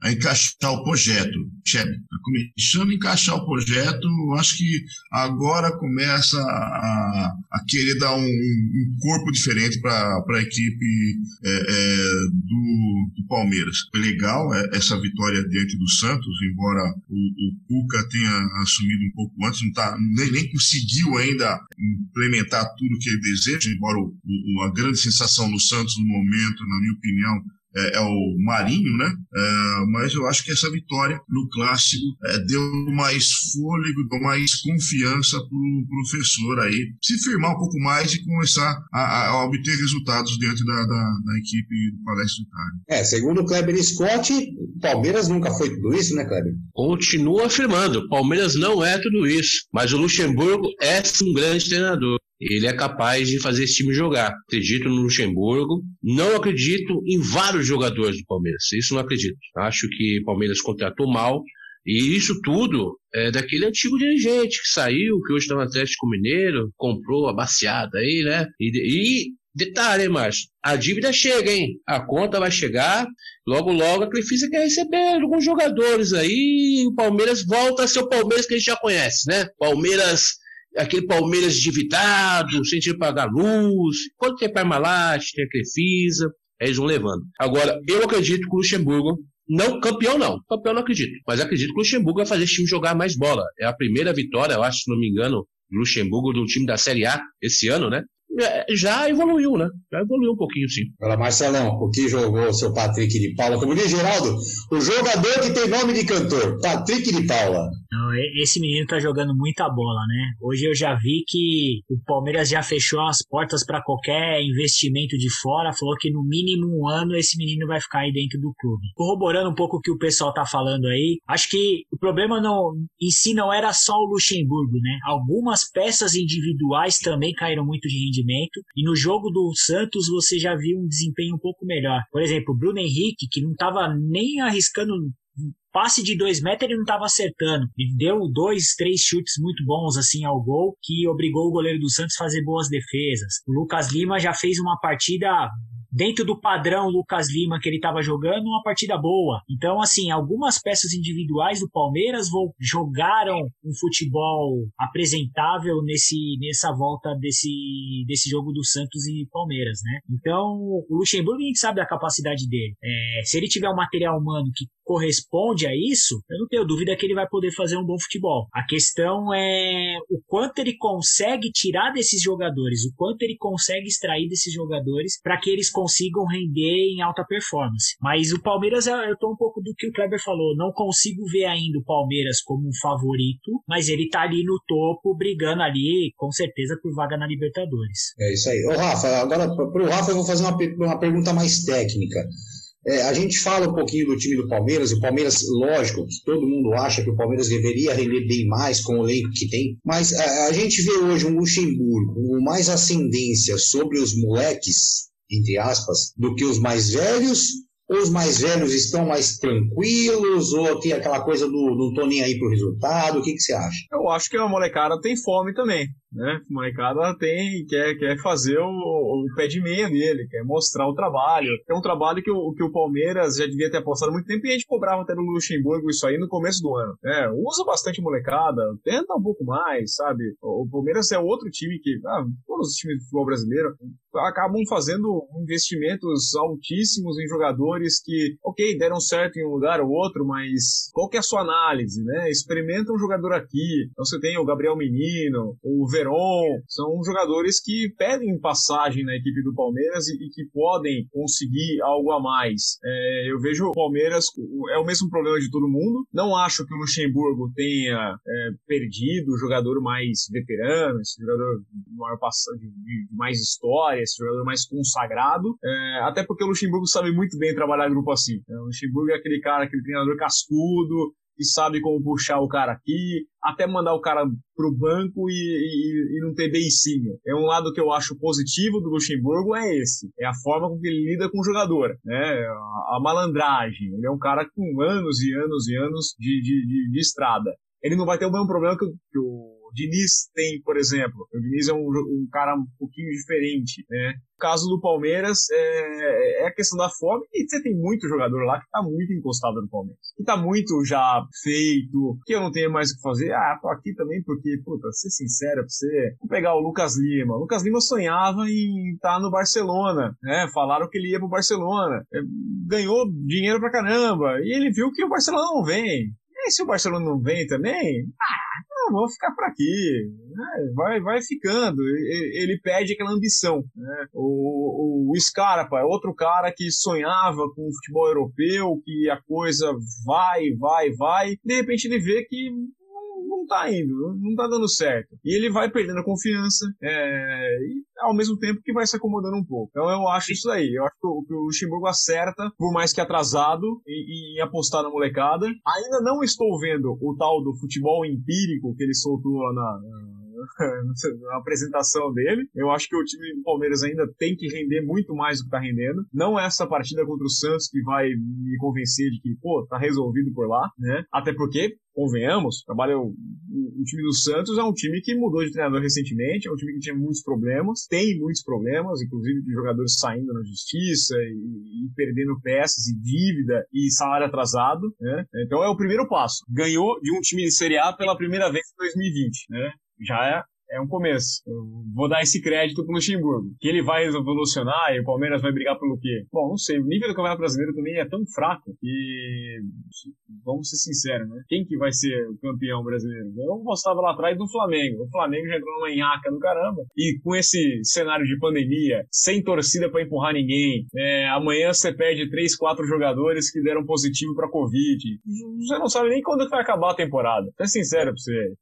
a encaixar o projeto. Está começando a encaixar o projeto, acho que agora começa a, a querer dar um, um corpo diferente para a equipe é, é, do, do, Palmeiras. Legal é, essa vitória diante do Santos, embora o, o Cuca tenha assumido um pouco antes, não tá, nem, nem conseguiu ainda implementar tudo que ele deseja, embora o, o, a grande sensação do Santos no momento, na minha opinião, é, é, o Marinho, né? É, mas eu acho que essa vitória no clássico é, deu mais fôlego, deu mais confiança para o professor aí se firmar um pouco mais e começar a, a obter resultados dentro da, da, da, equipe do Palestra Itália. É, segundo o Kleber Scott, Palmeiras nunca foi tudo isso, né, Kleber? Continua afirmando, Palmeiras não é tudo isso, mas o Luxemburgo é um grande treinador ele é capaz de fazer esse time jogar. Acredito no Luxemburgo. Não acredito em vários jogadores do Palmeiras. Isso não acredito. Acho que o Palmeiras contratou mal. E isso tudo é daquele antigo dirigente que saiu, que hoje está no Atlético Mineiro, comprou a baciada aí, né? E, e detalhe, hein, Márcio? A dívida chega, hein? A conta vai chegar. Logo, logo, a Crefisa quer receber alguns jogadores aí. O Palmeiras volta a ser o Palmeiras que a gente já conhece, né? Palmeiras aquele Palmeiras endividado, sem ter pagar luz. Quando tem Parmalat, tem a Crefisa, eles vão levando. Agora, eu acredito que o Luxemburgo, não campeão não, campeão não acredito, mas acredito que o Luxemburgo vai fazer esse time jogar mais bola. É a primeira vitória, eu acho, se não me engano, do Luxemburgo do time da Série A esse ano, né? É, já evoluiu, né? Já evoluiu um pouquinho, sim. Olha, Marcelão, o que jogou o seu Patrick de Paula? Como diz Geraldo, o jogador que tem nome de cantor, Patrick de Paula. Não, esse menino tá jogando muita bola, né? Hoje eu já vi que o Palmeiras já fechou as portas para qualquer investimento de fora, falou que no mínimo um ano esse menino vai ficar aí dentro do clube. Corroborando um pouco o que o pessoal tá falando aí, acho que o problema não, em si não era só o Luxemburgo, né? Algumas peças individuais também caíram muito de rendimento, e no jogo do Santos você já viu um desempenho um pouco melhor. Por exemplo, o Bruno Henrique, que não estava nem arriscando passe de dois metros ele não estava acertando. Ele deu dois, três chutes muito bons assim ao gol, que obrigou o goleiro do Santos a fazer boas defesas. O Lucas Lima já fez uma partida dentro do padrão Lucas Lima que ele estava jogando, uma partida boa. Então, assim, algumas peças individuais do Palmeiras jogaram um futebol apresentável nesse, nessa volta desse, desse jogo do Santos e Palmeiras, né? Então, o Luxemburgo a gente sabe da capacidade dele. É, se ele tiver um material humano que corresponde a isso, eu não tenho dúvida que ele vai poder fazer um bom futebol. A questão é o quanto ele consegue tirar desses jogadores, o quanto ele consegue extrair desses jogadores para que eles consigam render em alta performance. Mas o Palmeiras, eu tô um pouco do que o Kleber falou, não consigo ver ainda o Palmeiras como um favorito, mas ele tá ali no topo, brigando ali, com certeza, por vaga na Libertadores. É isso aí. Ô, Rafa, agora pro Rafa eu vou fazer uma, uma pergunta mais técnica. É, a gente fala um pouquinho do time do Palmeiras, o Palmeiras, lógico, que todo mundo acha que o Palmeiras deveria render bem mais com o elenco que tem, mas a, a gente vê hoje um Luxemburgo com mais ascendência sobre os moleques, entre aspas, do que os mais velhos, ou os mais velhos estão mais tranquilos, ou tem aquela coisa do não tô nem aí pro resultado, o que, que você acha? Eu acho que a molecada tem fome também né? Molecada tem, quer, quer fazer o, o pé de meia dele, quer mostrar o trabalho. É um trabalho que o, que o Palmeiras já devia ter apostado muito tempo e a gente cobrava até no Luxemburgo isso aí no começo do ano. É, usa bastante molecada, tenta um pouco mais, sabe? O, o Palmeiras é outro time que, ah, todos os times do futebol brasileiro acabam fazendo investimentos altíssimos em jogadores que, ok, deram certo em um lugar ou outro, mas qual que é a sua análise, né? Experimenta um jogador aqui. Então você tem o Gabriel Menino, o Veron, são jogadores que pedem passagem na equipe do Palmeiras e, e que podem conseguir algo a mais. É, eu vejo o Palmeiras, é o mesmo problema de todo mundo. Não acho que o Luxemburgo tenha é, perdido o jogador mais veterano, esse jogador maior de, de, de mais história, esse jogador mais consagrado. É, até porque o Luxemburgo sabe muito bem trabalhar grupo assim. É, o Luxemburgo é aquele cara, aquele treinador cascudo, que sabe como puxar o cara aqui, até mandar o cara pro banco e, e, e, não ter beicinho. É um lado que eu acho positivo do Luxemburgo é esse, é a forma com que ele lida com o jogador, né? A, a malandragem. Ele é um cara com anos e anos e anos de, de, de, de estrada. Ele não vai ter o mesmo problema que, que o o Diniz tem, por exemplo. O Diniz é um, um cara um pouquinho diferente, né? O caso do Palmeiras é, é, a questão da fome e você tem muito jogador lá que tá muito encostado no Palmeiras. Que tá muito já feito, que eu não tenho mais o que fazer. Ah, tô aqui também porque, puta, ser sincero pra você, vou pegar o Lucas Lima. O Lucas Lima sonhava em estar tá no Barcelona, né? Falaram que ele ia pro Barcelona. É, ganhou dinheiro pra caramba. E ele viu que o Barcelona não vem. E se o Barcelona não vem também, ah, vou ficar por aqui. Né? Vai, vai ficando. Ele, perde aquela ambição. Né? O, o, o Scarpa é outro cara que sonhava com o futebol europeu, que a coisa vai, vai, vai. De repente ele vê que tá indo, não tá dando certo. E ele vai perdendo a confiança, é, e ao mesmo tempo que vai se acomodando um pouco. Então eu acho isso aí. Eu acho que o, Luxemburgo acerta, por mais que atrasado, em, em, apostar na molecada. Ainda não estou vendo o tal do futebol empírico que ele soltou lá na, na <laughs> na apresentação dele. Eu acho que o time do Palmeiras ainda tem que render muito mais do que tá rendendo. Não é essa partida contra o Santos que vai me convencer de que, pô, tá resolvido por lá, né? Até porque convenhamos, trabalha o, o, time do Santos é um time que mudou de treinador recentemente, é um time que tinha muitos problemas, tem muitos problemas, inclusive de jogadores saindo na justiça e, e perdendo peças e dívida e salário atrasado, né? Então é o primeiro passo. Ganhou de um time de Série A pela primeira vez em 2020, né? Já é um começo. Eu vou dar esse crédito pro Luxemburgo. Que ele vai revolucionar e o Palmeiras vai brigar pelo quê? Bom, não sei. O nível do Campeonato Brasileiro também é tão fraco que. Vamos ser sinceros, né? Quem que vai ser o campeão brasileiro? Eu postava lá atrás do Flamengo. O Flamengo já entrou numa enhaca do caramba. E com esse cenário de pandemia, sem torcida para empurrar ninguém, é, amanhã você perde três, quatro jogadores que deram positivo para Covid. Você não sabe nem quando vai acabar a temporada. É sincero pra você.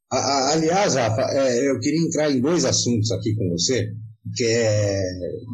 Aliás, Rafa, é, eu queria entrar em dois assuntos aqui com você que é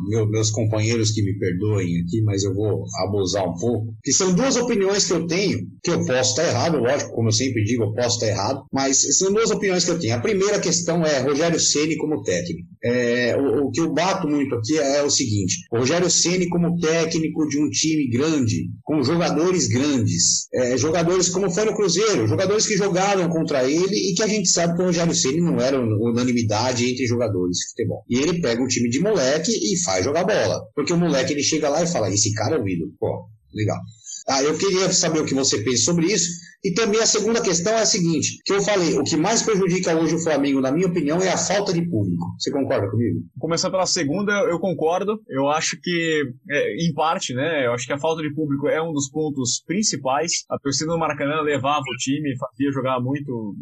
meu, meus companheiros que me perdoem aqui, mas eu vou abusar um pouco, que são duas opiniões que eu tenho, que eu posso estar errado, lógico, como eu sempre digo, eu posso estar errado, mas são duas opiniões que eu tenho. A primeira questão é Rogério Ceni como técnico. É, o, o, que eu bato muito aqui é o seguinte: o Rogério Ceni como técnico de um time grande, com jogadores grandes, é, jogadores como foi no Cruzeiro, jogadores que jogaram contra ele e que a gente sabe que o Rogério Ceni não era unanimidade entre jogadores de futebol. E ele pega um time de moleque e faz jogar bola. Porque o moleque ele chega lá e fala: esse cara é o ídolo. Pô, legal. Ah, eu queria saber o que você pensa sobre isso. E também a segunda questão é a seguinte: que eu falei, o que mais prejudica hoje o Flamengo, na minha opinião, é a falta de público. Você concorda comigo? Começando pela segunda, eu concordo. Eu acho que, é, em parte, né? Eu acho que a falta de público é um dos pontos principais. A torcida do Maracanã levava o time, fazia jogar muito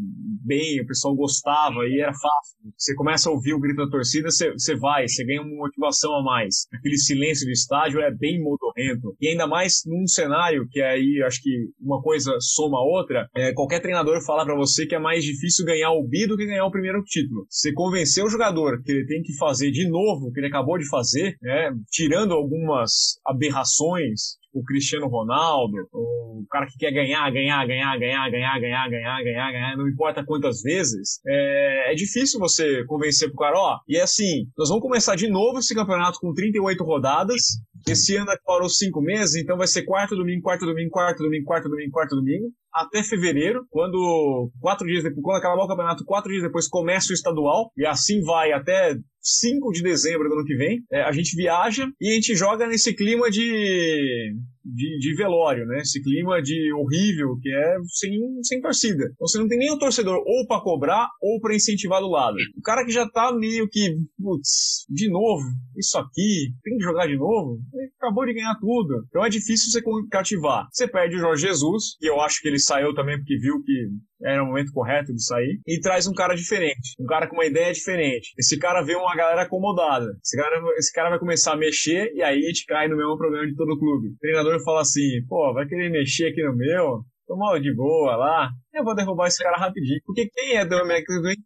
bem, o pessoal gostava e era fácil. Você começa a ouvir o grito da torcida, você, você vai, você ganha uma motivação a mais. Aquele silêncio do estádio é bem modorrento. E ainda mais num cenário que aí acho que uma coisa soma a outra, é, qualquer treinador fala para você que é mais difícil ganhar o bi do que ganhar o primeiro título. Você convencer o jogador que ele tem que fazer de novo o que ele acabou de fazer, né, tirando algumas aberrações, o Cristiano Ronaldo, o cara que quer ganhar, ganhar, ganhar, ganhar, ganhar, ganhar, ganhar, ganhar, ganhar, não importa quantas vezes, é, é difícil você convencer pro cara, ó, e é assim, nós vamos começar de novo esse campeonato com 38 rodadas, esse ano parou cinco meses, então vai ser quarto domingo, quarto domingo, quarto domingo, quarto domingo, quarto domingo, até fevereiro, quando quatro dias depois, quando acabar o campeonato, quatro dias depois começa o estadual, e assim vai até 5 de dezembro do ano que vem. É, a gente viaja e a gente joga nesse clima de, de, de, velório, né? Esse clima de horrível que é sem, sem torcida. Então você não tem nem o torcedor ou para cobrar ou para incentivar do lado. O cara que já tá meio que, putz, de novo, isso aqui, tem que jogar de novo, ele acabou de ganhar tudo. Então é difícil você cativar. Você perde o Jorge Jesus, e eu acho que ele saiu também porque viu que era o momento correto de sair, e traz um cara diferente, um cara com uma ideia diferente. Esse cara vê uma galera acomodada. Esse cara, esse cara vai começar a mexer e aí a gente cai no mesmo problema de todo o clube. O treinador fala assim: pô, vai querer mexer aqui no meu? Mal de boa lá. Eu vou derrubar esse cara rapidinho. Porque quem é do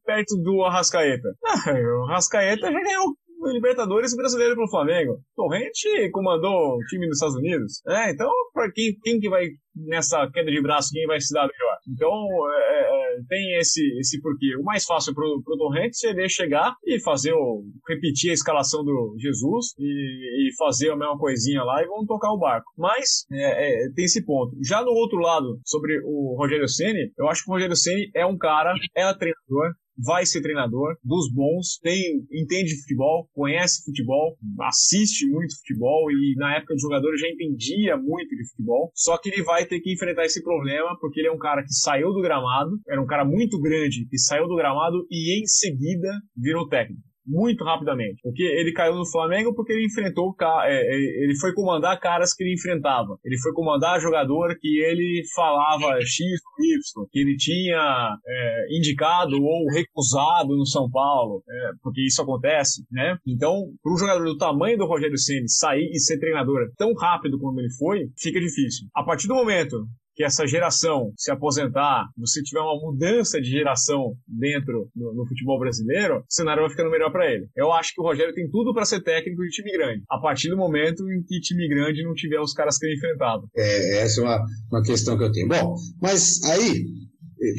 perto do Arrascaeta? <laughs> Ah, o Arrascaeta já ganhou Libertadores brasileiro pro Flamengo. Torrente comandou o time dos Estados Unidos. É, então, para quem, quem que vai nessa queda de braço, quem vai se dar melhor? Então, é, é, tem esse, esse porquê. O mais fácil pro, pro Torrente seria chegar e fazer o. repetir a escalação do Jesus e, e fazer a mesma coisinha lá e vamos tocar o barco. Mas é, é, tem esse ponto. Já no outro lado, sobre o Rogério Ceni, eu acho que o Rogério Ceni é um cara, é treinador, vai ser treinador dos bons, tem, entende futebol, conhece futebol, assiste muito futebol e na época de jogador já entendia muito de futebol. Só que ele vai ter que enfrentar esse problema porque ele é um cara que saiu do gramado, era um cara muito grande que saiu do gramado e em seguida virou técnico muito rapidamente. Porque ele caiu no Flamengo porque ele enfrentou, é, é, ele foi comandar caras que ele enfrentava. Ele foi comandar jogador que ele falava X ou Y, que ele tinha é, indicado ou recusado no São Paulo, é, porque isso acontece, né? Então, para um jogador do tamanho do Rogério Ceni sair e ser treinador tão rápido como ele foi, fica difícil. A partir do momento que essa geração se aposentar, você tiver uma mudança de geração dentro do, no futebol brasileiro, o cenário vai ficando melhor para ele. Eu acho que o Rogério tem tudo para ser técnico de time grande, a partir do momento em que time grande não tiver os caras que ele enfrentava. É, essa é uma, uma questão que eu tenho. Bom, mas aí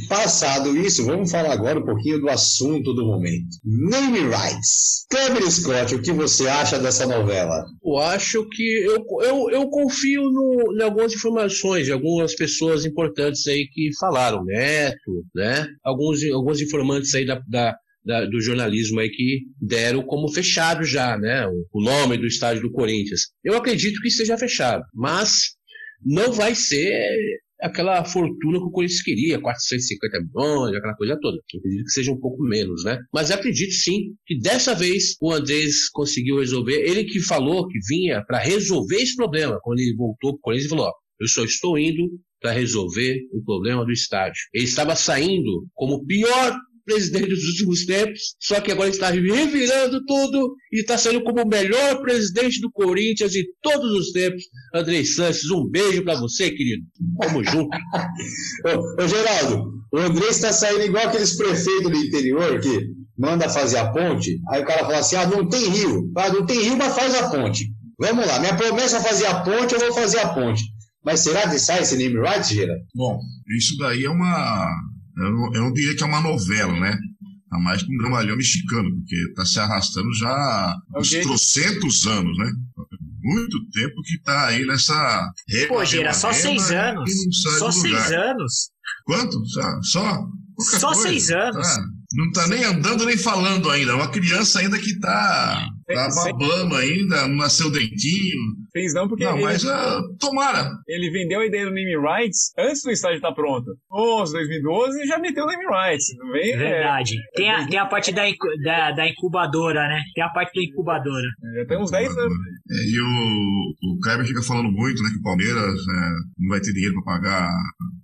Passado isso, vamos falar agora um pouquinho do assunto do momento. Name Rights. Kevin Scott, o que você acha dessa novela? Eu acho que eu, eu, eu confio no, em algumas informações de algumas pessoas importantes aí que falaram, Neto, né? Alguns, alguns informantes aí da, da da, do jornalismo aí que deram como fechado já, né? O, o, nome do estádio do Corinthians. Eu acredito que esteja fechado, mas não vai ser aquela fortuna que o Corinthians queria, 450 milhões, aquela coisa toda. Eu acredito que seja um pouco menos, né? Mas acredito sim que dessa vez o Andrés conseguiu resolver. Ele que falou que vinha para resolver esse problema. Quando ele voltou para o Corinthians, ele falou: ó, eu só estou indo para resolver o problema do estádio. Ele estava saindo como o pior presidente dos últimos tempos, só que agora está revirando tudo e está saindo como o melhor presidente do Corinthians de todos os tempos. André Sanches, um beijo para você, querido. Vamos junto. <laughs> ô, ô, Geraldo, o André está saindo igual aqueles prefeitos do interior que manda fazer a ponte, aí o cara fala assim: ah, não tem rio. Ah, não tem rio, mas faz a ponte. Vamos lá, minha promessa é fazer a ponte, eu vou fazer a ponte. Mas será que sai esse name right, Gira? Bom, isso daí é uma. Eu não, eu não diria que é uma novela, né? Tá mais que um dramalhão mexicano, porque tá se arrastando já há uns Ok. trocentos anos, né? Muito tempo que tá aí nessa. Pô, Gira, só rema, seis rema, anos. Só seis anos. Quanto? Só? Só, coisa. seis anos. Tá. Não tá nem andando nem falando ainda. É uma criança ainda que tá, tá Sei- babando ainda, não nasceu dentinho. Fez não, porque Não, ele, mas ah, tomara. ele vendeu a ideia do name rights antes do estádio estar pronto. Onze, 2012 e já meteu o name rights. Não vem? É, Verdade. Tem a, tem a parte da, da, da incubadora, né? Tem a parte da incubadora. já tem uns 10 anos. É, e o, o Kleber fica falando muito, né, que o Palmeiras é, não vai ter dinheiro para pagar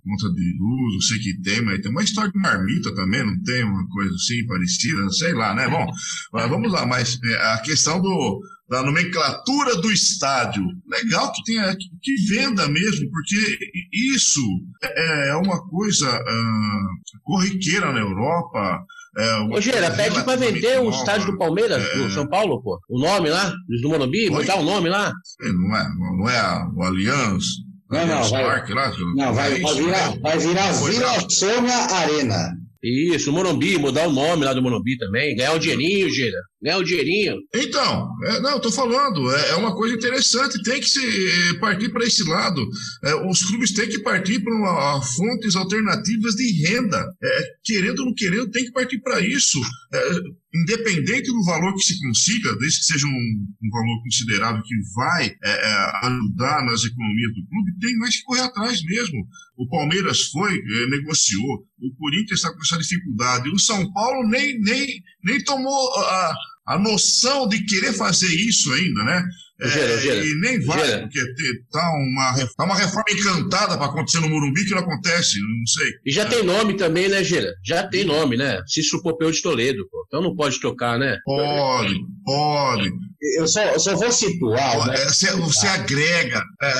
conta de luz, eu sei que tem, mas tem uma história de marmita também, não tem uma coisa assim parecida, sei lá, né? Bom, mas vamos lá, mas é, a questão do, da nomenclatura do estádio, legal que tenha, que, venda mesmo, porque isso é, é uma coisa ah, corriqueira na Europa. É, Ô, Gera, pede pra vender o relativamente estádio do nova. Palmeiras, É. do São Paulo, pô. O nome lá, do Morumbi, mudar o nome lá. É, Não é, não é a- o Allianz, Não, Allianz não, vai- lá? Não, vai, é vai isso virar, mesmo? vai virar Foi Vila. Sônia Arena. Isso, o Morumbi, mudar o nome lá do Morumbi também. Ganhar um dinheirinho, Gira. Ganhar um dinheirinho. Então, é, não, tô falando, é, é uma coisa interessante, tem que se eh, partir para esse lado. É, os clubes têm que partir para fontes alternativas de renda. É, querendo ou não querendo, tem que partir para isso. É, independente do valor que se consiga, desde que seja um, um valor considerável que vai é, ajudar nas economias do clube, tem mais que correr atrás mesmo. O Palmeiras foi, negociou, o Corinthians está com essa dificuldade, o São Paulo nem, nem, nem tomou a, a noção de querer fazer isso ainda, né? É, Gera, Gera, e nem vai, Gera. porque te- tá uma, tá uma reforma encantada para acontecer no Morumbi que não acontece, não sei. E já tem nome também, né, Gira? Já tem nome, né? Cícero Popeu de Toledo, pô. Então não pode trocar, né? Pode, pode. Eu só, eu só vou situar né, É, Você, você agrega. é,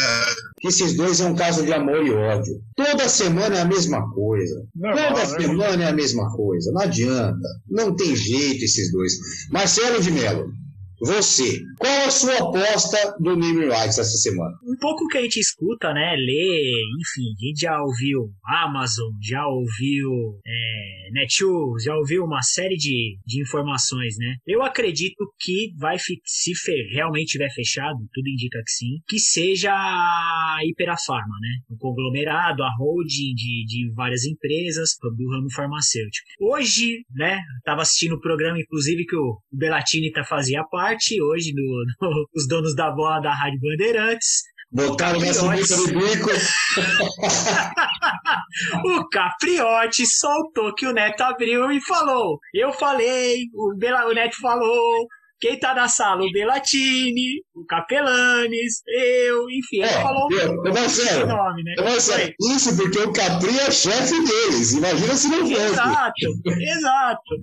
que esses dois é um caso de amor e ódio. Toda semana é a mesma coisa. Normal, Toda né? semana é a mesma coisa. Não adianta. Não tem jeito esses dois. Marcelo de Mello, você, qual a sua aposta do Name Rights essa semana? Um pouco que a gente escuta, né? Lê, enfim, a gente já ouviu Amazon, já ouviu é, Netshoes, já ouviu uma série de, de informações, né? Eu acredito que vai, se realmente tiver fechado, tudo indica que sim, que seja a Hiperafarma, né? O conglomerado, a holding de, de várias empresas do ramo farmacêutico. Hoje, né? Tava assistindo o programa, inclusive, que o Belatini tá, fazia parte, hoje, do, do- os donos da bola da Rádio Bandeirantes. Botaram nessa bica do bico. <laughs> O Capriotti soltou que o Neto abriu e falou. Eu falei, o, Bela, o Neto falou. Quem tá na sala? O Belatini, o Capelanes, eu, enfim, ele É, falou eu- eu sério. nome, né? Eu vou dizer, Isso porque o Capri é chefe deles. Imagina se não fosse. Exato, exato.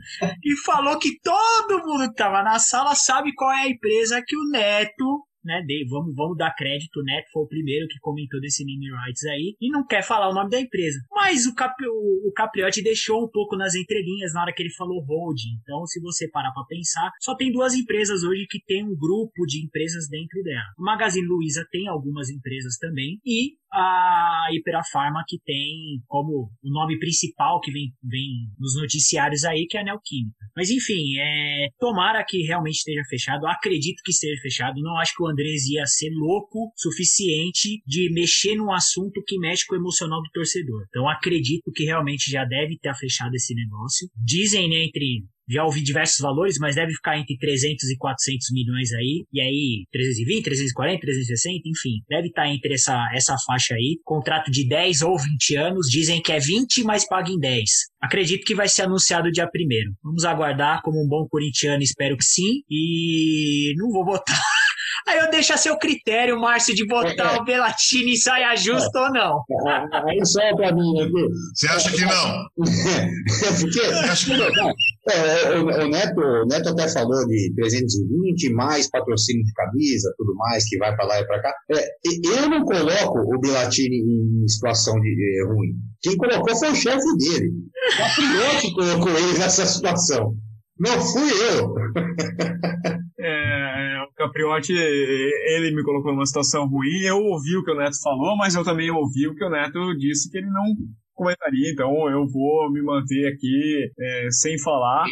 E falou que todo mundo que tava na sala sabe qual é a empresa que o Neto, né, dei, vamos, vamos dar crédito, Neto foi o primeiro que comentou desse name rights aí, e não quer falar o nome da empresa. Mas o, Cap, o, o Capriotti deixou um pouco nas entrelinhas na hora que ele falou holding. Então, se você parar pra pensar, só tem duas empresas hoje que tem um grupo de empresas dentro dela. O Magazine Luiza tem algumas empresas também, e a Hiperafarma que tem como o nome principal que vem, vem nos noticiários aí, que é a Neoquímica. Mas enfim, é, tomara que realmente esteja fechado. Acredito que esteja fechado. Não acho que o Andrés ia ser louco suficiente de mexer num assunto que mexe com o emocional do torcedor. Então acredito que realmente já deve ter fechado esse negócio. Dizem, né, entre já ouvi diversos valores, mas deve ficar entre 300 e 400 milhões aí. E aí, 320, 340, 360, enfim, deve estar entre essa, essa faixa aí. Contrato de 10 ou 20 anos, dizem que é 20, mas paga em 10. Acredito que vai ser anunciado dia 1 Vamos aguardar como um bom corintiano, espero que sim. E não vou votar <laughs> Aí eu deixo a seu critério, Márcio, de botar o Belatini em saia justa ou não. Aí só pra mim aqui. Você acha que não? Porque, acha que não? É, o, o, Neto, o Neto até falou de 320, mais patrocínio de camisa, tudo mais, que vai pra lá e pra cá. É, eu não coloco o Belatini em situação de, de ruim. Quem colocou foi o chefe dele. O Patriota colocou ele nessa situação. Não fui eu. <laughs> Capriotti, ele me colocou numa situação ruim. Eu ouvi o que o Neto falou, mas eu também ouvi o que o Neto disse que ele não comentaria. Então eu vou me manter aqui é, sem falar,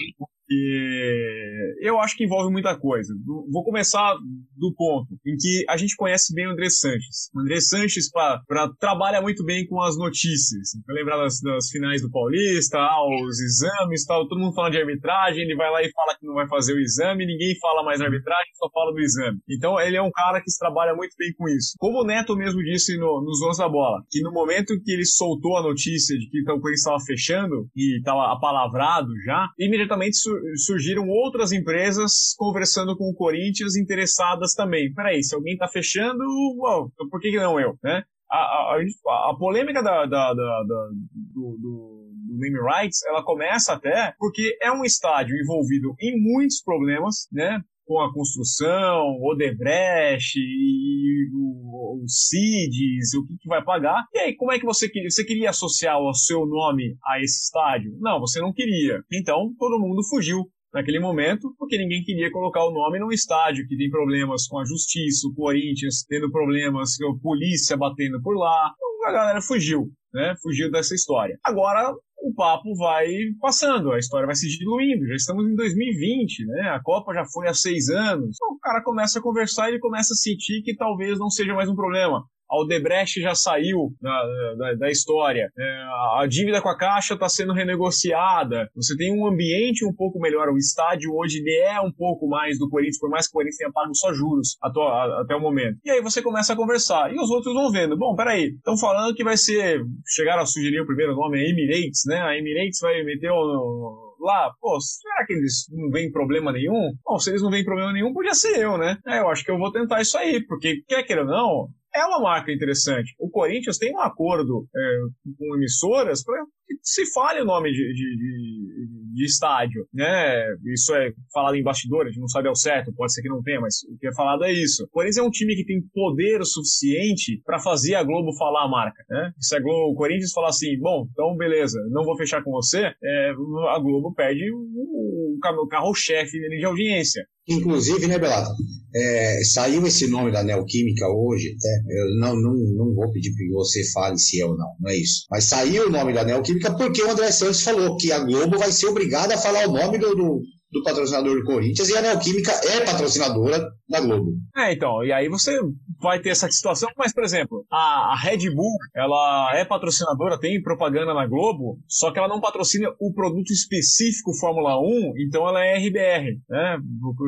e eu acho que envolve muita coisa. Vou começar do ponto em que a gente conhece bem o André Sanches. O André Sanches pra, pra, trabalha muito bem com as notícias. Lembrar das, das, finais do Paulista, ah, os exames tal, todo mundo fala de arbitragem, ele vai lá e fala que não vai fazer o exame, ninguém fala mais arbitragem, só fala do exame. Então ele é um cara que trabalha muito bem com isso. Como o Neto mesmo disse no, nos Donos da Bola, que no momento que ele soltou a notícia de que então, o Corinthians estava fechando e estava apalavrado já, imediatamente surgiram outras empresas conversando com o Corinthians interessadas também. Peraí, se alguém está fechando, uau, então por que, não eu, né? A, a, a, a polêmica da, da, da, da do, do, do name rights, ela começa até porque é um estádio envolvido em muitos problemas, né? Com a construção, Odebrecht e o, o CIDES, o que, que vai pagar. E aí, como é que você queria? Você queria associar o seu nome a esse estádio? Não, você não queria. Então, todo mundo fugiu naquele momento, porque ninguém queria colocar o nome num estádio que tem problemas com a justiça, o Corinthians tendo problemas a polícia batendo por lá. Então, a galera fugiu, né? Fugiu dessa história. Agora, o papo vai passando, a história vai se diluindo. Já estamos em 2020, né? A Copa já foi há seis anos. Então, o cara começa a conversar e ele começa a sentir que talvez não seja mais um problema. A Aldebrecht já saiu da, da, da história. É, a dívida com a Caixa está sendo renegociada. Você tem um ambiente um pouco melhor. O estádio hoje ele é um pouco mais do Corinthians, por mais que o Corinthians tenha pago só juros até, até o momento. E aí você começa a conversar. E os outros vão vendo. Bom, peraí. Estão falando que vai ser. Chegaram a sugerir o primeiro nome, é Emirates, né? A Emirates vai meter o lá, pô, será que eles não veem problema nenhum? Bom, se eles não veem problema nenhum, podia ser eu, né? É, eu acho que eu vou tentar isso aí, porque quer queira ou não, é uma marca interessante. O Corinthians tem um acordo é, com emissoras para se fale o nome de, de, de, de, estádio, né? Isso é falado em bastidor, a gente não sabe ao certo, pode ser que não tenha, mas o que é falado é isso. O Corinthians é um time que tem poder suficiente para fazer a Globo falar a marca, né? Se a Globo, o Corinthians falar assim, bom, então beleza, não vou fechar com você, é, a Globo perde o, o carro-chefe de audiência. Inclusive, né, Belato? É, saiu esse nome da Neoquímica hoje, até, eu não, não, não vou pedir que você fale se é ou não, não é isso. Mas saiu o nome da Neoquímica porque o André Santos falou que a Globo vai ser obrigada a falar o nome do, do, do patrocinador do Corinthians e a Neoquímica é patrocinadora da Globo. É, então, e aí você vai ter essa situação, mas, por exemplo, a, a, Red Bull, ela é patrocinadora, tem propaganda na Globo, só que ela não patrocina o produto específico Fórmula 1, então ela é RBR, né?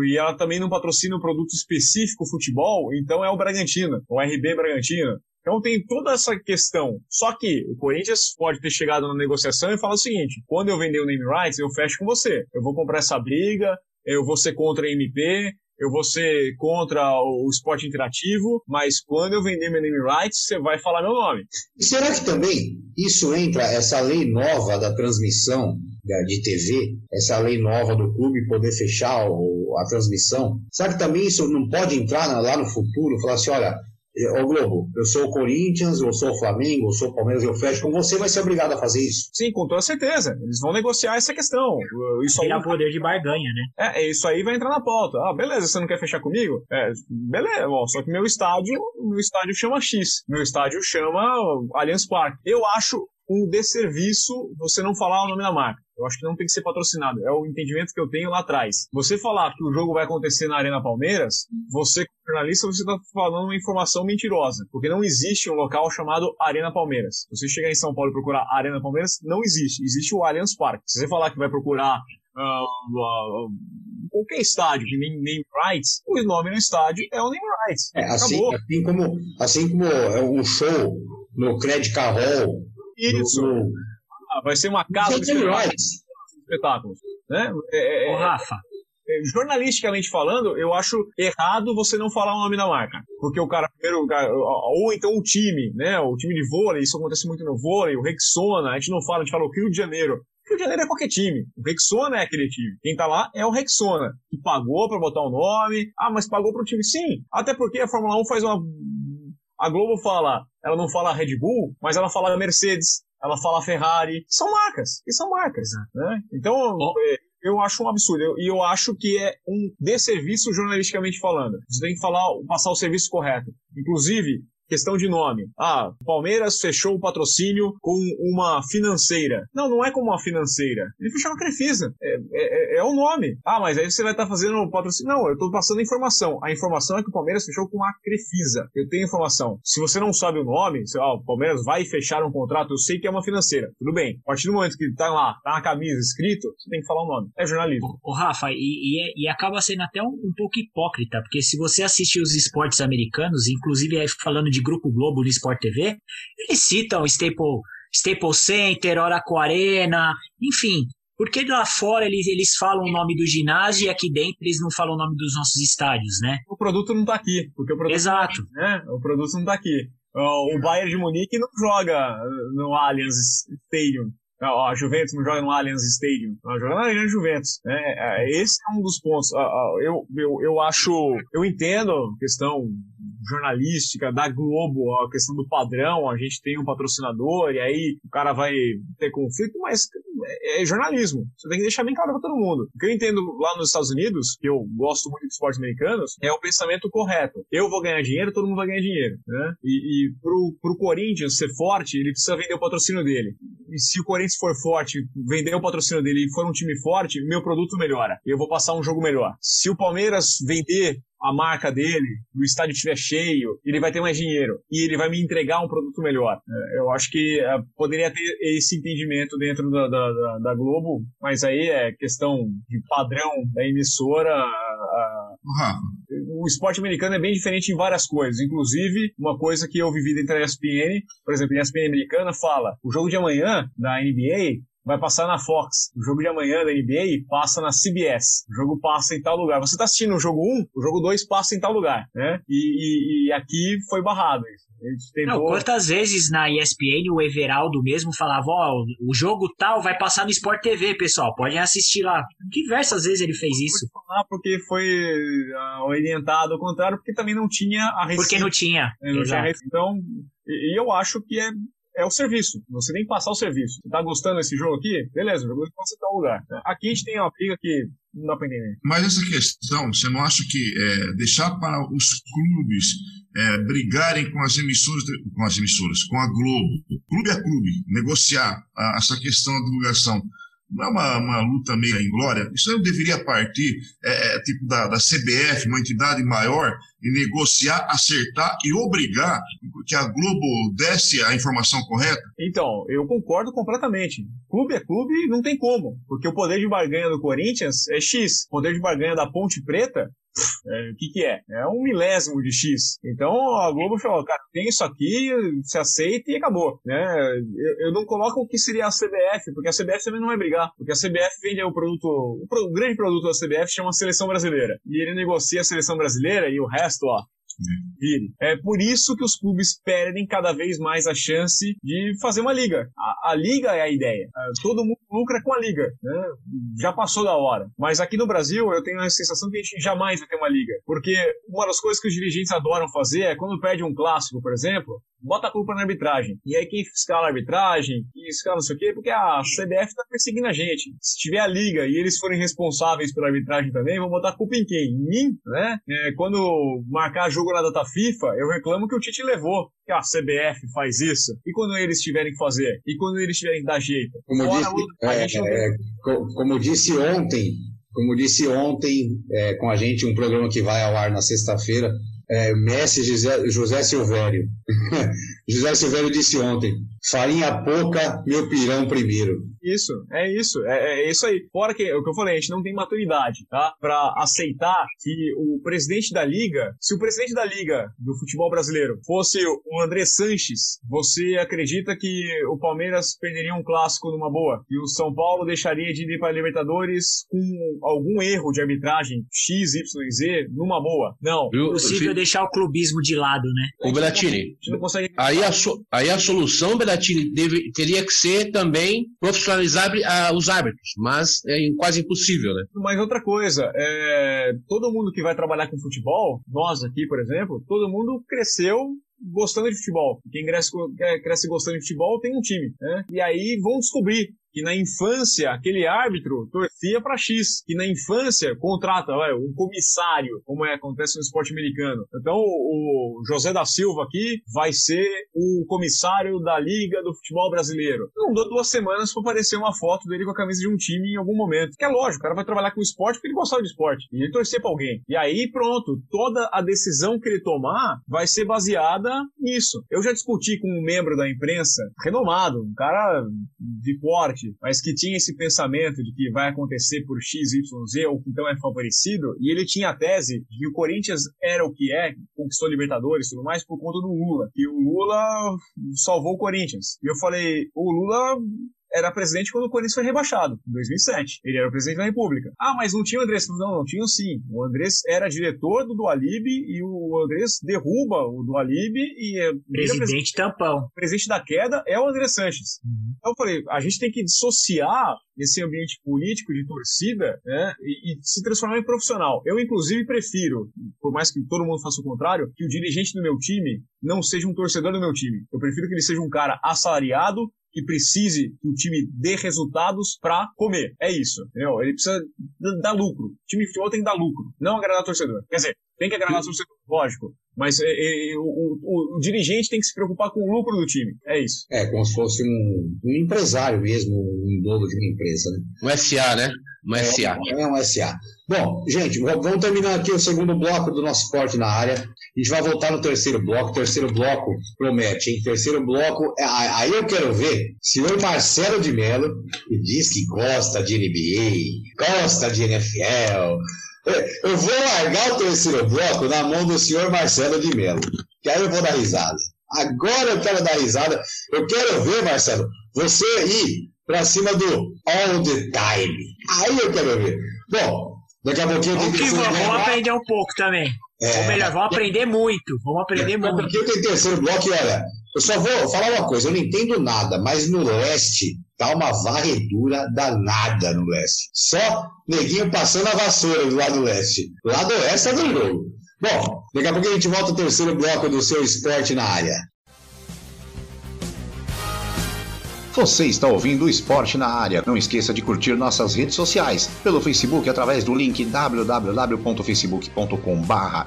E ela também não patrocina o produto específico futebol, então é o Bragantino, o RB Bragantino. Então tem toda essa questão. Só que o Corinthians pode ter chegado na negociação e falar o seguinte: quando eu vender o name rights, eu fecho com você. Eu vou comprar essa briga, eu vou ser contra a MP, eu vou ser contra o esporte interativo, mas quando eu vender meu name rights, você vai falar meu nome. E será que também isso entra, essa lei nova da transmissão de TV, essa lei nova do clube poder fechar a transmissão? Será que também isso não pode entrar lá no futuro, falar assim, olha, Ô Globo, eu sou o Corinthians, eu sou o Flamengo, eu sou o Palmeiras, eu fecho com você, vai ser obrigado a fazer isso. Sim, com toda certeza. Eles vão negociar essa questão. Isso aí... poder de barganha, né? É, isso aí vai entrar na pauta. Ah, beleza, você não quer fechar comigo? É, beleza, ó, só que meu estádio, meu estádio chama X. Meu estádio chama Allianz Parque. Eu acho um desserviço você não falar o nome da marca. Eu acho que não tem que ser patrocinado. É o entendimento que eu tenho lá atrás. Você falar que o jogo vai acontecer na Arena Palmeiras, você, jornalista, você está falando uma informação mentirosa. Porque não existe um local chamado Arena Palmeiras. Se você chegar em São Paulo e procurar Arena Palmeiras, não existe. Existe o Allianz Parque. Se você falar que vai procurar uh, uh, qualquer estádio de name, name rights, o nome no estádio é o name rights. É, assim, assim, como, assim como é um show no Credit Hall. Isso. No, ah, vai ser uma casa de espetáculos. Né? É, é, Ô, Rafa, é, jornalisticamente falando, eu acho errado você não falar o nome da marca. Porque o cara, primeiro, ou então o time, né? O time de vôlei, isso acontece muito no vôlei, o Rexona, a gente não fala, a gente fala o Rio de Janeiro. Rio de Janeiro é qualquer time. O Rexona é aquele time. Quem tá lá é o Rexona, que pagou para botar o um nome. Ah, mas pagou pro time? Sim. Até porque a Fórmula 1 faz uma. A Globo fala, ela não fala Red Bull, mas ela fala Mercedes, ela fala Ferrari. São marcas. E são marcas. Né? Então, é, eu acho um absurdo. E eu, eu, acho que é um desserviço jornalisticamente falando. Você tem que falar, passar o serviço correto. Inclusive, Questão de nome. Ah, Palmeiras fechou o patrocínio com uma financeira. Não, não é como uma financeira. Ele fechou uma Crefisa. É, é, é, é o nome. Ah, mas aí você vai estar tá fazendo o patrocínio. Não, eu estou passando informação. A informação é que o Palmeiras fechou com a Crefisa. Eu tenho informação. Se você não sabe o nome, você, ah, o Palmeiras vai fechar um contrato, eu sei que é uma financeira. Tudo bem. A partir do momento que tá lá, tá na camisa escrito, você tem que falar o nome. É jornalismo. O, o Rafa, e, e, é, e, acaba sendo até um, um pouco hipócrita, porque se você assistir os esportes americanos, inclusive aí falando de Grupo Globo no Sport TV, eles citam Staple, Staple Center, Arena, enfim. Porque lá fora eles, eles falam o nome do ginásio e aqui dentro eles não falam o nome dos nossos estádios, né? O produto não está aqui. Porque o produto Exato. Né? O produto não está aqui. O Bayern de Munique não joga no Allianz Stadium. A Juventus não joga no Allianz Stadium, ela joga na Arena Juventus. Né? É, esse é um dos pontos. Eu, eu, eu acho, eu entendo a questão jornalística da Globo, a questão do padrão, a gente tem um patrocinador e aí o cara vai ter conflito, mas é, é jornalismo. Você tem que deixar bem claro para todo mundo. O que eu entendo lá nos Estados Unidos, que eu gosto muito de esportes americanos, é o pensamento correto. Eu vou ganhar dinheiro, todo mundo vai ganhar dinheiro. Né? E, e pro, pro Corinthians ser forte, ele precisa vender o patrocínio dele. E se o Corinthians for forte, vender o patrocínio dele e for um time forte, meu produto melhora. Eu vou passar um jogo melhor. Se o Palmeiras vender a marca dele, o estádio estiver cheio, ele vai ter mais dinheiro e ele vai me entregar um produto melhor. É, eu acho que é, poderia ter esse entendimento dentro da, da, da, Globo, mas aí é questão de padrão da emissora. Uhum. O esporte americano é bem diferente em várias coisas, inclusive uma coisa que eu vivi dentro da ESPN, por exemplo, a ESPN americana fala, o jogo de amanhã da NBA vai passar na Fox. O jogo de amanhã da NBA passa na CBS. O jogo passa em tal lugar. Você está assistindo o jogo 1, o jogo 2 passa em tal lugar, né? E, e, e aqui foi barrado isso. Tentou... Não, quantas vezes na ESPN o Everaldo mesmo falava, ó, oh, o jogo tal vai passar no Sport TV, pessoal, podem assistir lá. Diversas vezes ele fez isso. falar porque foi uh, orientado ao contrário, porque também não tinha a receita. Porque não tinha. É, não tinha então, e eu acho que é é o serviço. Você tem que passar o serviço. Você tá gostando desse jogo aqui? Beleza, jogo passa tal lugar. Aqui a gente tem uma briga que não dá pra entender. Mas essa questão, você não acha que é, deixar para os clubes é, brigarem com as emissoras, com as emissoras, com a Globo, clube a clube, negociar a, essa questão da divulgação não é uma, uma luta meia inglória? Isso não deveria partir é, é, tipo da, da CBF, uma entidade maior, e negociar, acertar e obrigar que a Globo desse a informação correta? Então, eu concordo completamente. Clube é clube não tem como, porque o poder de barganha do Corinthians é X, o poder de barganha da Ponte Preta é, o que, que é? É um milésimo de X. Então a Globo falou, cara, tem isso aqui, se aceita e acabou. Né? Eu, eu não coloco o que seria a CBF, porque a CBF também não vai brigar. Porque a CBF vende o produto. O, pro, o grande produto da CBF chama Seleção Brasileira. E ele negocia a seleção brasileira e o resto, ó, vire. É por isso que os clubes perdem cada vez mais a chance de fazer uma liga. A, a liga é a ideia. É, todo mundo lucra com a liga. Né? Já passou da hora. Mas aqui no Brasil eu tenho a sensação que a gente jamais vai ter uma liga. Porque uma das coisas que os dirigentes adoram fazer é quando perde um clássico, por exemplo, bota a culpa na arbitragem. E aí quem escala a arbitragem, e escala não sei o quê, porque a CBF tá perseguindo a gente. Se tiver a liga e eles forem responsáveis pela arbitragem também, vão botar a culpa em quem? Em mim, né? É, quando marcar jogo na data FIFA, eu reclamo que o Tite levou. Que a CBF faz isso. E quando eles tiverem que fazer? E quando eles tiverem que dar jeito? Como, disse, é, é, como disse ontem, como disse ontem é, com a gente, um programa que vai ao ar na sexta-feira, É, Messi José, José Silvério. <laughs> José Silvério disse ontem: farinha pouca, meu pirão primeiro. Isso, é isso, é, é, isso aí. Fora que, é o que eu falei, a gente não tem maturidade, tá? Pra aceitar que o presidente da liga, se o presidente da liga do futebol brasileiro fosse o André Sanches, você acredita que o Palmeiras perderia um clássico numa boa? E o São Paulo deixaria de ir para a Libertadores com algum erro de arbitragem X, Y e Z numa boa? Não. É possível deixar o clubismo de lado, né? O Belatini, aí a, so, aí a solução, Belatini, deve, teria que ser também profissional profissionalizar uh, os árbitros, mas é quase impossível, né? Mas outra coisa, é, todo mundo que vai trabalhar com futebol, nós aqui, por exemplo, todo mundo cresceu gostando de futebol. Quem cresce, cresce gostando de futebol tem um time, né? E aí vão descobrir que na infância aquele árbitro torcia para X, que na infância contrata ué, um comissário, como é, acontece no esporte americano. Então o José da Silva aqui vai ser o comissário da Liga do Futebol Brasileiro. Não dou duas semanas para aparecer uma foto dele com a camisa de um time em algum momento. Que é lógico, o cara vai trabalhar com esporte porque ele gostava de esporte. E ele torcer para alguém. E aí pronto, toda a decisão que ele tomar vai ser baseada nisso. Eu já discuti com um membro da imprensa, renomado, um cara de porte, forte, mas que tinha esse pensamento de que vai acontecer por X, Y, Z, ou que então é favorecido, e ele tinha a tese de que o Corinthians era o que é, conquistou Libertadores e tudo mais, por conta do Lula. E o Lula salvou o Corinthians. E eu falei, o Lula era presidente quando o Corinthians foi rebaixado, em 2007. Ele era o presidente da República. Ah, mas não tinha o Andrés? Não, não tinha sim. O Andrés era diretor do Dualib e o Andrés derruba o Dualib e... É, presidente, presidente tampão. O presidente da queda é o André Sanches. Uhum. Então eu falei, a gente tem que dissociar esse ambiente político de torcida né, e, e, se transformar em profissional. Eu, inclusive, prefiro, por mais que todo mundo faça o contrário, que o dirigente do meu time não seja um torcedor do meu time. Eu prefiro que ele seja um cara assalariado que precise que o time dê resultados para comer. É isso, entendeu? Ele precisa dar lucro. O time de futebol tem que dar lucro, não agradar o torcedor. Quer dizer, tem que agradar o torcedor, lógico. Mas é, é, o, o, o, dirigente tem que se preocupar com o lucro do time. É isso. É, como se fosse um, um empresário mesmo, um dono de uma empresa, né? Um SA, né? Um é, SA. É um SA. Bom, gente, vamos terminar aqui o segundo bloco do nosso esporte na área. A gente vai voltar no terceiro bloco. O terceiro bloco promete, hein? Terceiro bloco, é, aí eu quero ver senhor Marcelo de Mello, que diz que gosta de NBA, gosta de NFL, eu vou largar o terceiro bloco na mão do senhor Marcelo de Mello, que aí eu vou dar risada. Agora eu quero dar risada. Eu quero ver, Marcelo, você ir pra cima do all the time. Aí eu quero ver. Bom, daqui a pouquinho eu tenho que. Vamos, vamos aprender um pouco também. É, Ou melhor, vamos aprender muito. Vamos aprender é, muito. Porque eu tenho terceiro bloco e olha, eu só vou falar uma coisa, eu não entendo nada, mas no leste tá uma varredura danada no leste. Só neguinho passando a vassoura do lado leste. Lado oeste tá do jogo. Bom, daqui a pouco a gente volta ao terceiro bloco do seu esporte na área. Você está ouvindo o Esporte na Área. Não esqueça de curtir nossas redes sociais. Pelo Facebook, através do link www.facebook.com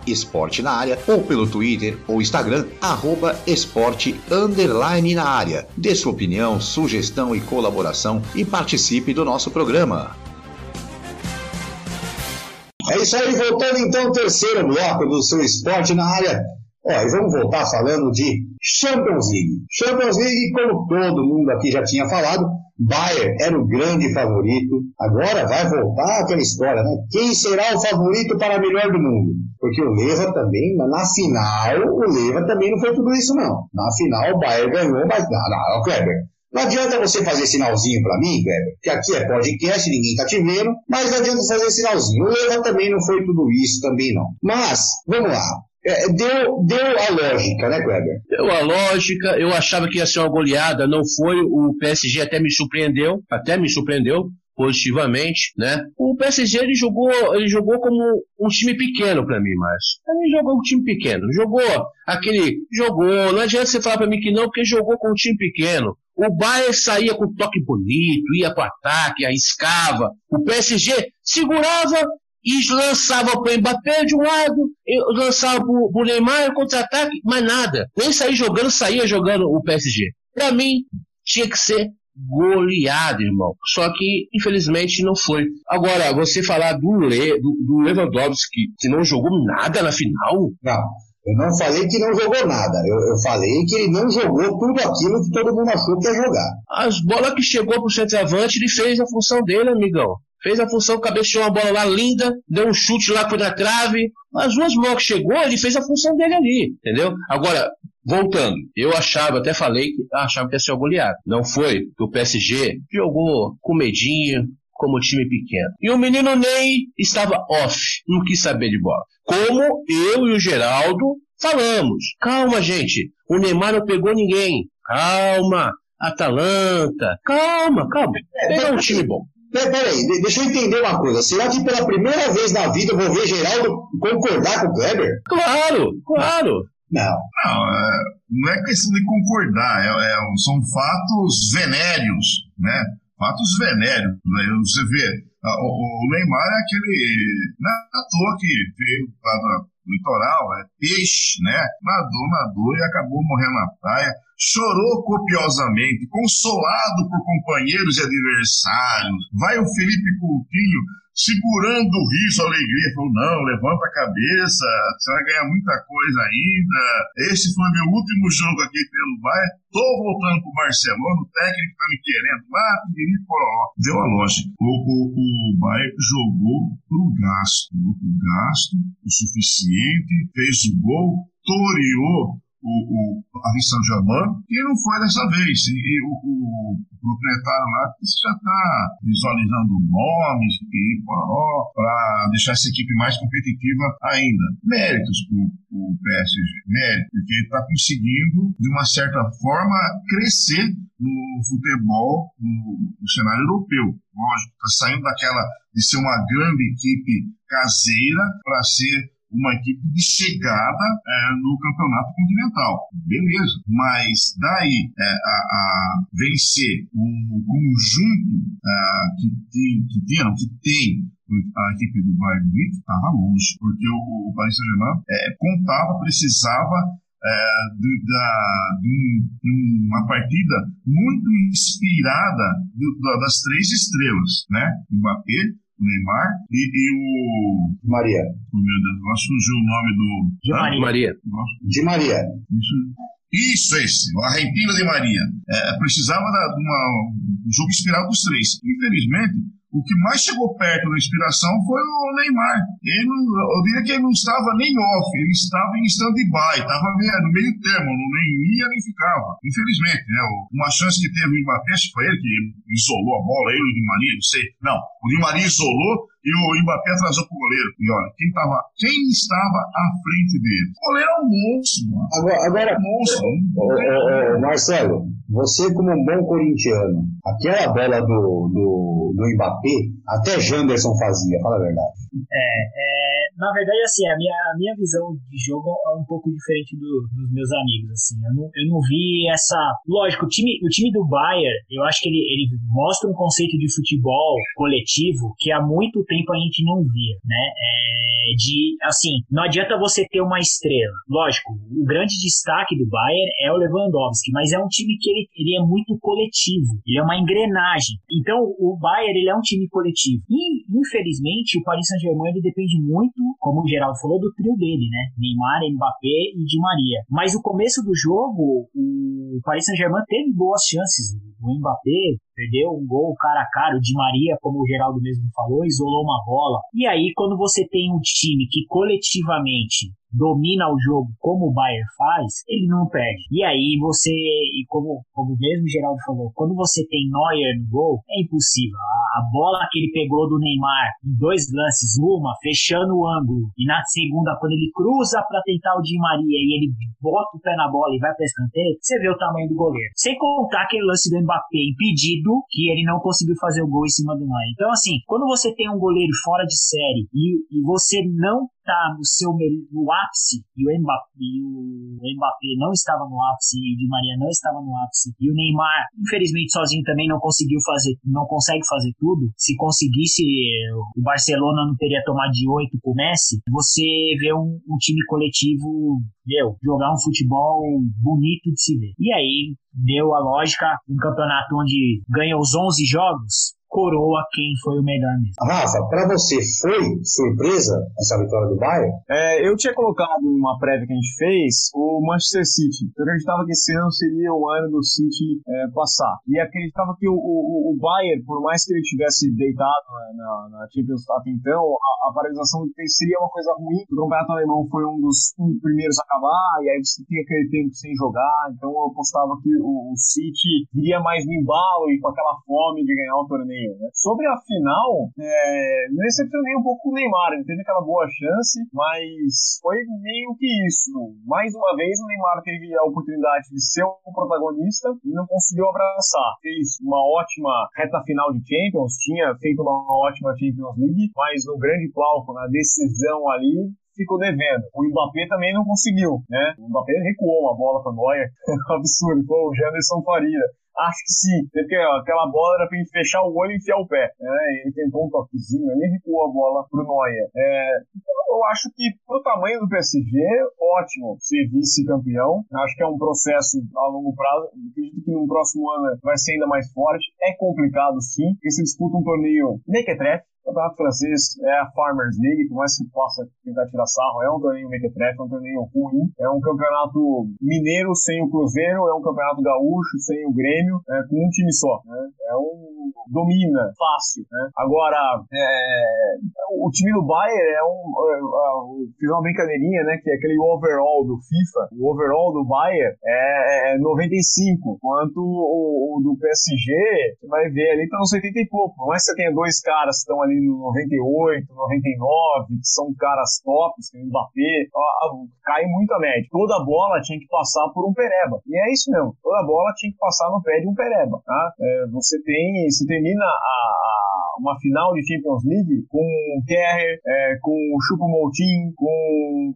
esporte na área ou pelo Twitter ou Instagram, arroba esporte underline na área. Dê sua opinião, sugestão e colaboração e participe do nosso programa. É isso aí, voltando então ao terceiro bloco do seu esporte na área. E vamos voltar falando de Champions League. Champions League, como todo mundo aqui já tinha falado, Bayern era o grande favorito. Agora vai voltar aquela história, né? Quem será o favorito para a melhor do mundo? Porque o Leva também, na final, o Leva também não foi tudo isso, não. Na final, o Bayern ganhou, mas não, não, Kleber. Não adianta você fazer sinalzinho para mim, Kleber, que aqui é podcast, ninguém tá te vendo, mas não adianta fazer sinalzinho. O Leva também não foi tudo isso, também não. Mas, vamos lá. É, deu, deu a lógica, né, Kleber? Deu a lógica, eu achava que ia ser uma goleada, não foi, o PSG até me surpreendeu, até me surpreendeu positivamente, né? O PSG ele jogou, ele jogou como um time pequeno para mim, mas ele jogou um time pequeno, jogou aquele, jogou, não adianta você falar para mim que não, porque jogou com um time pequeno. O Bayern saía com toque bonito, ia para ataque, arriscava. O PSG segurava e lançava para o Mbappé de um lado, lançava para o Neymar contra-ataque, mas nada. Nem sair jogando, saía jogando o PSG. Para mim, tinha que ser goleado, irmão. Só que, infelizmente, não foi. Agora, você falar do, Le, do, do Lewandowski, que não jogou nada na final? Não. Eu não falei que não jogou nada. Eu, eu, falei que ele não jogou tudo aquilo que todo mundo achou que ia jogar. As bolas que chegou pro centroavante, ele fez a função dele, amigão. Fez a função, cabeceou uma bola lá linda, deu um chute lá foi na trave. As duas bolas que chegou, ele fez a função dele ali, entendeu? Agora, voltando, eu achava, até falei que achava que ia ser goleado. Não foi, o PSG jogou com medinho, como time pequeno. E o menino Ney estava off, não quis saber de bola. Como eu e o Geraldo falamos. Calma, gente. O Neymar não pegou ninguém. Calma. Atalanta. Calma, calma. Pegou um time bom. Peraí, deixa eu entender uma coisa. Será que pela primeira vez na vida eu vou ver Geraldo concordar com o Kleber? Claro, claro. Não. Não, é, não é questão de concordar, é, é, são fatos venéreos, né? Fatos venéreos. Né? Você vê, o, o Neymar é aquele. Não é à toa que veio lá do litoral, é peixe, né? Nadou, nadou e acabou morrendo na praia chorou copiosamente, consolado por companheiros e adversários. Vai o Felipe Coutinho segurando o riso, a alegria, falou: não, levanta a cabeça, você vai ganhar muita coisa ainda. Esse foi meu último jogo aqui pelo Bayern. Tô voltando pro Barcelona, o técnico tá me querendo lá, piriri, poró. Deu a lógica. O, o, o Bayern jogou pro gasto, pro gasto o suficiente, fez o gol, toreou o, o Paris Saint-Germain, e não foi dessa vez. E, e o, o, proprietário lá que já está visualizando nomes para deixar essa equipe mais competitiva ainda. Méritos para o PSG, mérito, porque está conseguindo, de uma certa forma, crescer no futebol no, no cenário europeu. Lógico, está saindo daquela de ser uma grande equipe caseira para ser uma equipe de chegada é, no campeonato continental. Beleza, mas daí é, a, a, vencer um conjunto é, que, tem, que, tem, não, que tem a equipe do Bayern Munique estava longe, porque o, o Paris Saint-Germain é, contava, precisava é, de, da, de, uma partida muito inspirada das três estrelas, né? Mbappé, Neymar e, e o. Maria. Oh, meu Deus, agora surgiu o nome do. De ah, Maria. Maria. De Maria. Isso. Isso, esse, a Argentina de Maria. É, precisava de uma, um jogo inspirado dos três. Infelizmente, o que mais chegou perto da inspiração foi o Neymar. Ele não, eu diria que ele não estava nem off, ele estava em stand-by, estava no meio termo, não nem ia nem ficava. Infelizmente, né? Uma chance que teve o Mbappé, foi ele que isolou a bola, ele o Di Maria, não sei. Não, o Di Maria isolou e o Mbappé atrasou pro goleiro. E olha, quem, tava, quem estava à frente dele? O goleiro é um monstro, mano. Agora, agora é um monstro. Marcelo, você como um bom corintiano, aquela bola do, do, do Mbappé, até Janderson fazia, fala a verdade. É, é na verdade, assim, a minha, a minha visão de jogo é um pouco diferente do, dos meus amigos, assim. Eu não, eu não vi essa... Lógico, o time, o time do Bayern, eu acho que ele, ele mostra um conceito de futebol coletivo que há muito tempo a gente não via, né? É de, assim, não adianta você ter uma estrela. Lógico, o grande destaque do Bayern é o Lewandowski, mas é um time que ele, ele é muito coletivo. Ele é uma engrenagem. Então, o Bayern, ele é um time coletivo. E, infelizmente, o Paris Saint-Germain, ele depende muito como o Geraldo falou, do trio dele, né? Neymar, Mbappé e Di Maria. Mas o começo do jogo, o Paris Saint-Germain teve boas chances. O Mbappé perdeu um gol cara a cara, o Di Maria, como o Geraldo mesmo falou, isolou uma bola. E aí, quando você tem um time que coletivamente domina o jogo como o Bayern faz, ele não perde. E aí você, e como, como mesmo o Geraldo falou, quando você tem Neuer no gol, é impossível. A, a bola que ele pegou do Neymar em dois lances, uma fechando o ângulo, e na segunda, quando ele cruza para tentar o Di Maria e ele bota o pé na bola e vai para escanteio, você vê o tamanho do goleiro. Sem contar aquele lance do Mbappé impedido, que ele não conseguiu fazer o gol em cima do Neuer. Então, assim, quando você tem um goleiro fora de série e, e você não tá no seu no ápice e o Mbappé, e o Mbappé não estava no ápice e o Di Maria não estava no ápice e o Neymar infelizmente sozinho também não conseguiu fazer não consegue fazer tudo. Se conseguisse o Barcelona não teria tomado de oito com o Messi. Você vê um, um time coletivo meu jogar um futebol bonito de se ver. E aí deu a lógica um campeonato onde ganha os 11 jogos coroa quem foi o melhor mesmo. Rafa, para você foi surpresa essa vitória do Bayern? É, eu tinha colocado uma prévia que a gente fez o Manchester City. Eu acreditava que esse ano seria o ano do City é, passar. E acreditava que o, o, o Bayern, por mais que ele tivesse deitado na, na Champions até então, a, a paralisação seria uma coisa ruim. O campeonato alemão foi um dos um, primeiros a acabar, e aí você tinha aquele tempo sem jogar. Então eu apostava que o, o City viria mais no embalo e com aquela fome de ganhar o torneio. Né? Sobre a final, é, me decepcionei um pouco o Neymar. Ele teve aquela boa chance, mas foi meio que isso. Mais uma vez, o Neymar teve a oportunidade de ser o protagonista e não conseguiu abraçar. Fez uma ótima reta final de Champions, tinha feito uma ótima Champions League, mas no grande palco, na decisão ali, ficou devendo. O Mbappé também não conseguiu, né? O Mbappé recuou uma bola para Neuer, <laughs> absurdo, o Janderson Faria. Acho que sim, porque aquela bola era pra ele fechar o olho e enfiar o pé. Né? Ele tentou um toquezinho, ele recuou a bola pro Neuer. É, então eu acho que pro tamanho do PSG, ótimo ser vice-campeão. Acho que é um processo a longo prazo. Acredito que no próximo ano vai ser ainda mais forte. É complicado sim, porque se disputa um torneio mequetrefe, o campeonato francês é a Farmers League, por mais que possa tentar tirar sarro, é um torneio mequetrefe, é um torneio ruim. É um campeonato mineiro sem o Cruzeiro, é um campeonato gaúcho sem o Grêmio, é, com um time só. Né? É um domina fácil. Né? Agora, é, o time do Bayern é um. É, fiz uma brincadeirinha, né? Que é aquele overall do FIFA. O overall do Bayern é, é 95, enquanto o, o, do PSG, você vai ver ali, tá nos 80 e pouco. Não é que você tenha dois caras que estão ali ali no 98, 99, que são caras tops, que o Mbappé, cai muito a média. Toda bola tinha que passar por um Pereba. E é isso mesmo, toda bola tinha que passar no pé de um Pereba. Tá? É, você tem, você termina a, a, uma final de Champions League com o Kerrer, é, com o Choupo-Moting, com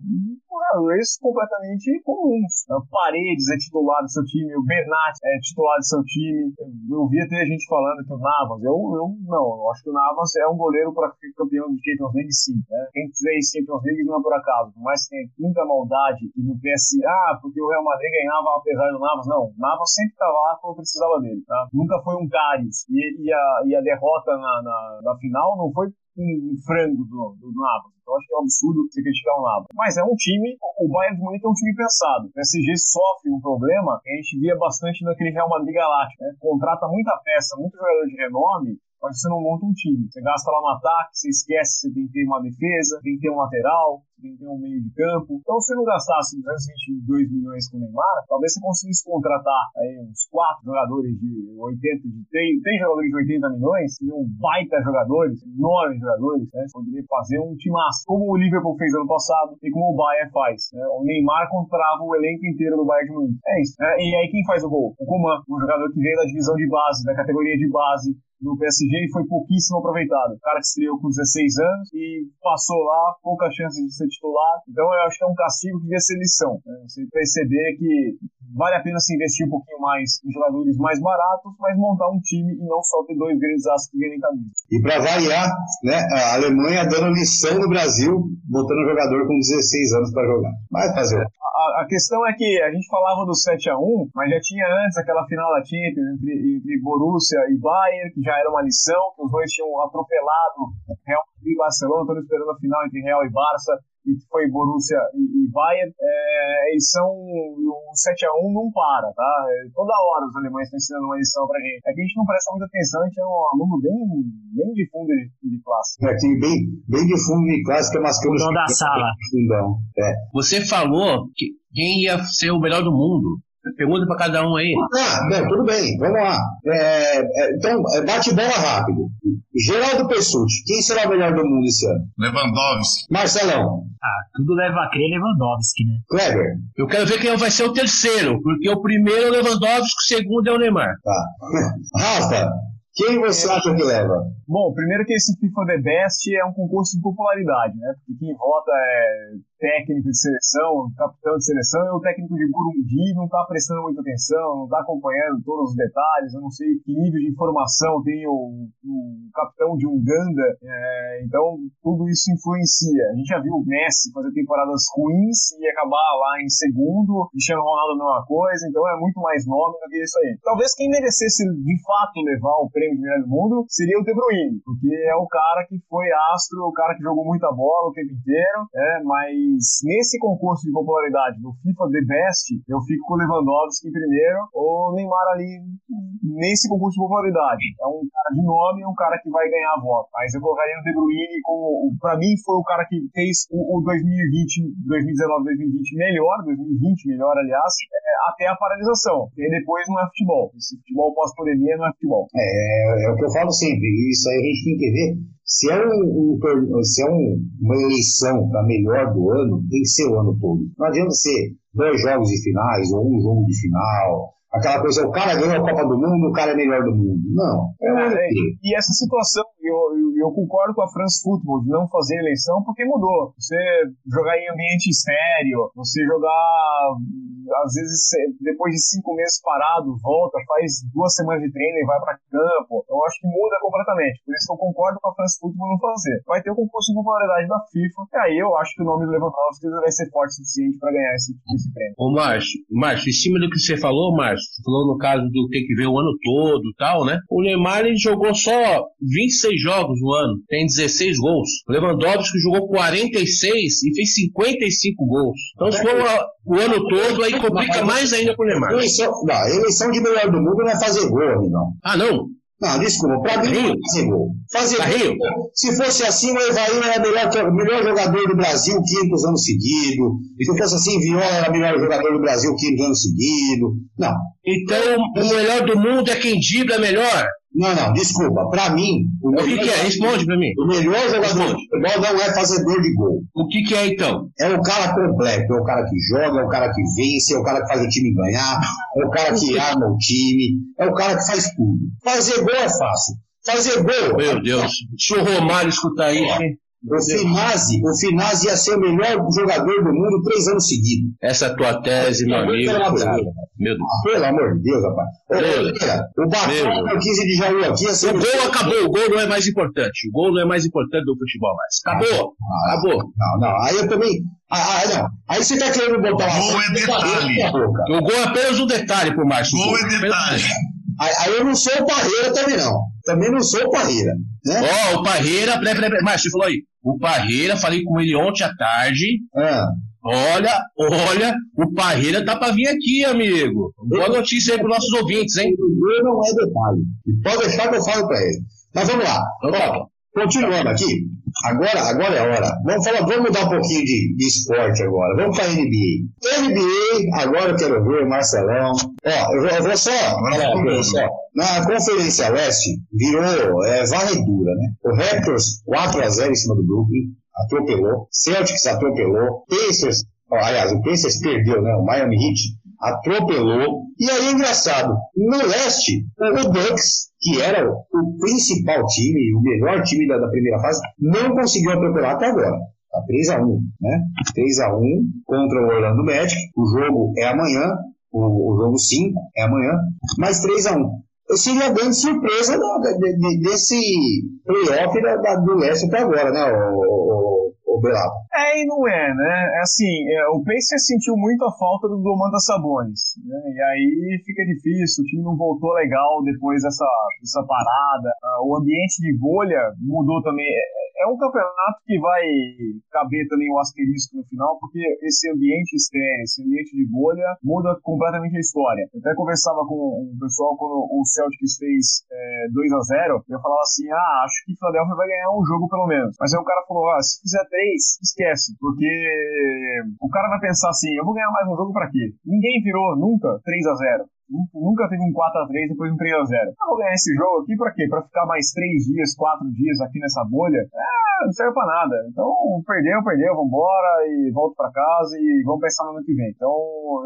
jogadores completamente comuns. O Paredes é titular do seu time, o Bernat é titular do seu time. Eu vi até gente falando que o Navas, eu, eu não, eu acho que o Navas é um goleiro para campeão de Champions League, sim. Né? Quem quiser Champions League não é por acaso, por mais que tenha muita maldade e no PS, ah, porque o Real Madrid ganhava apesar do Navas. Não, o Navas sempre estava lá quando precisava dele. Tá? Nunca foi um Karius. E, e, a, e a derrota na, na, na final não foi um frango do, do Navas. Então acho que é um absurdo você criticar o Navas. Mas é um time, o Bayern de Munique é um time pensado. O PSG sofre um problema que a gente via bastante naquele Real Madrid Galáctico. Né? Contrata muita peça, muito jogador de renome, mas você não monta um time. Você gasta lá no ataque, você esquece que você tem que ter uma defesa, tem que ter um lateral, tem que ter um meio de campo. Então, se você não gastasse 222 milhões com o Neymar, talvez você conseguisse contratar aí uns quatro jogadores de 80, de 3, 3 jogadores de 80 milhões, seriam baita jogadores, enormes jogadores, né? Você poderia fazer um timaço, como o Liverpool fez ano passado e como o Bayern faz. Né? O Neymar comprava o elenco inteiro do Bayern de Munique. É isso. Né? E aí quem faz o gol? O Coman, um jogador que veio da divisão de base, da categoria de base, no PSG e foi pouquíssimo aproveitado. O cara que estreou com 16 anos e passou lá, pouca chance de ser titular. Então eu acho que é um castigo que devia ser lição. Né? Você perceber que vale a pena se investir um pouquinho mais em jogadores mais baratos, mas montar um time e não só ter dois grandes astros que vendem camisa. E para variar, né, a Alemanha dando lição no Brasil, botando um jogador com 16 anos para jogar. Vai fazer. A, a, questão é que a gente falava do 7 a 1 mas já tinha antes aquela final da Champions entre, entre Borussia e Bayern, que já era uma lição, que os dois tinham atropelado Real Madrid e Barcelona, estão esperando a final entre Real e Barça, e foi Borussia e, e Bayern, é, eles são o 7x1 não para, tá? É, toda hora os alemães estão ensinando uma lição pra gente. É que a gente não presta muita atenção, a gente é um aluno bem, bem de fundo de, de classe. É, aqui, bem, bem de fundo de classe, que é mascando os da sala. Fundão. É. Você falou que quem ia ser o melhor do mundo. Pergunta para cada um aí. Ah, bem, tudo bem, vamos lá. É, é, então, é, bate bola rápido. Geraldo Pessutti, quem será o melhor do mundo esse ano? Lewandowski. Marcelão. Ah, tudo leva a crer Lewandowski, né? Kleber. Eu quero ver quem vai ser o terceiro, porque o primeiro é o Lewandowski, o segundo é o Neymar. Tá. <laughs> Rafa, quem você acha que leva? Bom, primeiro que esse FIFA The Best é um concurso de popularidade, né? Porque quem vota é técnico de seleção, capitão de seleção, e o técnico de Burundi não está prestando muita atenção, não está acompanhando todos os detalhes, eu não sei que nível de informação tem o, o capitão de Uganda, é, então tudo isso influencia. A gente já viu o Messi fazer temporadas ruins e acabar lá em segundo, Cristiano Ronaldo a mesma coisa, então é muito mais nome do que isso aí. Talvez quem merecesse de fato levar o prêmio de melhor do mundo seria o De Bruyne, porque é o cara que foi astro, o cara que jogou muita bola o tempo inteiro, é, mas nesse concurso de popularidade do FIFA The Best, eu fico com o Lewandowski em primeiro, ou Neymar ali nesse concurso de popularidade. É um cara de nome, é um cara que vai ganhar a voto. Mas eu colocaria o De Bruyne como, para mim, foi o cara que fez o, o 2020, 2019, 2020 melhor, 2020 melhor, aliás, é, até a paralisação. E depois não é futebol. Esse futebol pós-pandemia não é futebol. É, é o que eu falo sempre. Isso aí a gente tem que ver se é, um, um se é um, uma eleição para melhor do ano, tem que ser o ano todo. Não adianta ser dois jogos de finais ou um jogo de final. Aquela coisa, o cara ganhou a Copa do Mundo, o cara é melhor do mundo. Não. É, é, e essa situação eu, eu, concordo com a France Football de não fazer eleição porque mudou. Você jogar em ambiente sério, você jogar, às vezes, depois de cinco meses parado, volta, faz duas semanas de treino e vai para campo. Eu acho que muda completamente. Por isso que eu concordo com a France Football não fazer. Vai ter o concurso de popularidade da FIFA, e aí eu acho que o nome do Lewandowski vai ser forte o suficiente para ganhar esse, esse prêmio. Ô, Márcio, Márcio, em cima do que você falou, Márcio, você falou no caso do ter que ver o ano todo e tal, né? O Neymar ele jogou só 26 jogos no ano, tem 16 gols. O Lewandowski jogou 46 e fez 55 gols. Então, se for o ano todo, aí complica mais ainda pro Neymar. Eleição, não, a eleição de melhor do mundo não é fazer gol, não. Ah, não? Não, desculpa, pra mim é fazer gol. Fazer gol. Se fosse assim, o Evair era melhor, melhor jogador do Brasil quintos anos seguidos. Se fosse assim, Viola era melhor jogador do Brasil quintos anos seguidos. Não. Então, o melhor do mundo é quem dibra melhor? Não, não, desculpa. Para mim, o, o que, que, é? Responde para mim. O melhor jogador de futebol não é fazedor de gol. O que, que é então? É o cara completo. É o cara que joga, é o cara que vence, é o cara que faz o time ganhar, é o cara que arma o time, é o cara que faz tudo. Fazer gol é fácil. Fazer gol. Meu Deus. Se o Romário escutar isso. O Finazzi, o Finazzi ia ser o melhor jogador do mundo três anos seguidos. Essa tua tese, meu amigo. Meu Deus. Pelo amor de Deus, rapaz. Ô, o Batata 15 de janeiro aqui ia ser. O gol acabou, o gol não é mais importante. O gol não é mais importante do futebol mais. Acabou. Ah, acabou. Não, não. Aí eu também. Ah, ah, não. Aí você tá querendo botar uma. Gol é detalhe. O gol é apenas um detalhe pro Márcio. Gol é detalhe. Aí eu não sou o Parreira também, não. Também não sou o Parreira. Né? Ó, oh, o Parreira, peraí, peraí, peraí. Márcio, falou aí. O Parreira, falei com ele ontem à tarde. Ah. Olha, olha, o Parreira tá pra vir aqui, amigo. Boa notícia aí pros nossos ouvintes, hein? O não é detalhe. Pode deixar que eu falo pra ele. Mas vamos lá. Então, Continuando aqui, agora, agora é a hora. Vamos falar, vamos mudar um pouquinho de, de esporte agora. Vamos para a NBA. NBA, agora eu quero ver, Marcelão. Ó, eu vou, eu vou só, olha, só. Na Conferência Leste, virou é, varredura, né? O Raptors 4x0 em cima do Brooklyn, atropelou. Celtics atropelou. Pacers, ó, aliás, o Pacers perdeu, né? O Miami Heat atropelou. E aí, engraçado, no leste, o Bucks, que era o principal time, o melhor time da, da primeira fase, não conseguiu atropelar até agora. Tá 3x1, né? 3x1 contra o Orlando Magic. O jogo é amanhã, o, o jogo 5 é amanhã, mas 3x1. Seria a grande surpresa da, de, de, desse playoff da, da, do leste até agora, né, o, o, o Belato? É e não é, né? É assim, é, o Pacers sentiu muito a falta do Domantas Sabonis, né? E aí fica difícil, o time não voltou legal depois dessa, dessa parada. Ah, o ambiente de bolha mudou também. É, um campeonato que vai caber também o asterisco no final, porque esse ambiente externo, esse ambiente de bolha, muda completamente a história. Eu até conversava com um pessoal quando o Celtics fez é, 2 a 0 eu falava assim, ah, acho que Philadelphia vai ganhar um jogo pelo menos. Mas aí o cara falou, ah, se fizer 3, esquece, porque o cara vai pensar assim, eu vou ganhar mais um jogo para quê? Ninguém virou nunca 3 a 0 Nunca teve um 4x3 depois um 3x0. Eu vou ganhar esse jogo aqui pra quê? Pra ficar mais 3 dias, 4 dias aqui nessa bolha? É, não serve pra nada. Então, perdeu, perdeu, vambora e volto pra casa e vamos pensar no ano que vem. Então,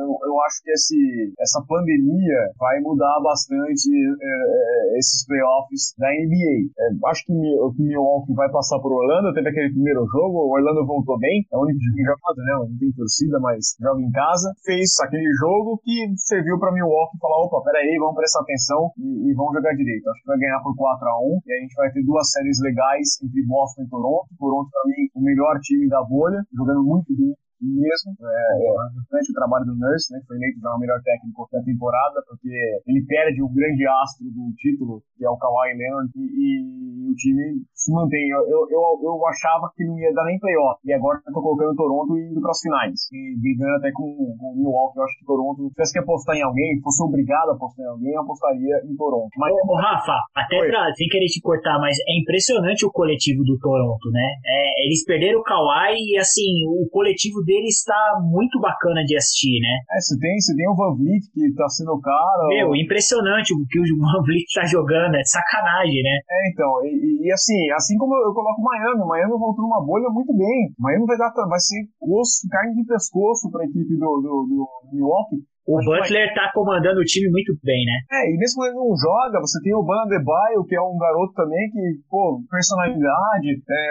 eu, eu acho que esse, essa pandemia vai mudar bastante é, é, esses playoffs da NBA. É, acho que o que Milwaukee vai passar por Orlando, teve aquele primeiro jogo, o Orlando voltou bem, é o único time jogado, né? Não tem torcida, mas joga em casa. Fez aquele jogo que serviu pra Milwaukee falar: opa, peraí, vamos prestar atenção e, e vamos jogar direito. Acho que vai ganhar por 4x1 e a gente vai ter duas séries legais entre Boston e Toronto. Toronto, pra mim, o melhor time da bolha, jogando muito bem mesmo. É, é, o trabalho do Nurse, né, foi eleito já o melhor técnico da temporada, porque ele perde o grande astro do título, que é o Kawhi Leonard, e, e o time se mantém. Eu, eu, eu, eu, achava que não ia dar nem playoff, e agora eu tô colocando o Toronto indo para as finais, e brigando até com, o Milwaukee. Eu acho que Toronto, se tivesse que apostar em alguém, fosse obrigado a apostar em alguém, eu apostaria em Toronto. Mas, ô, Rafa, até pra, sem querer te cortar, mas é impressionante o coletivo do Toronto, né? É, eles perderam o Kawhi e, assim, o coletivo dele está muito bacana de assistir, né? É, você tem, você tem o Van Vliet que tá sendo o cara. Meu, impressionante o que o Van Vliet tá jogando, é sacanagem, né? É, então, e, e assim, assim como eu, eu coloco o Miami, o Miami voltou numa bolha muito bem. O Miami vai dar, vai ser osso, carne de pescoço pra equipe do, do, do Milwaukee. O Butler vai... tá comandando o time muito bem, né? É, e mesmo quando ele não joga, você tem o Adebayo, que é um garoto também que, pô, personalidade. É,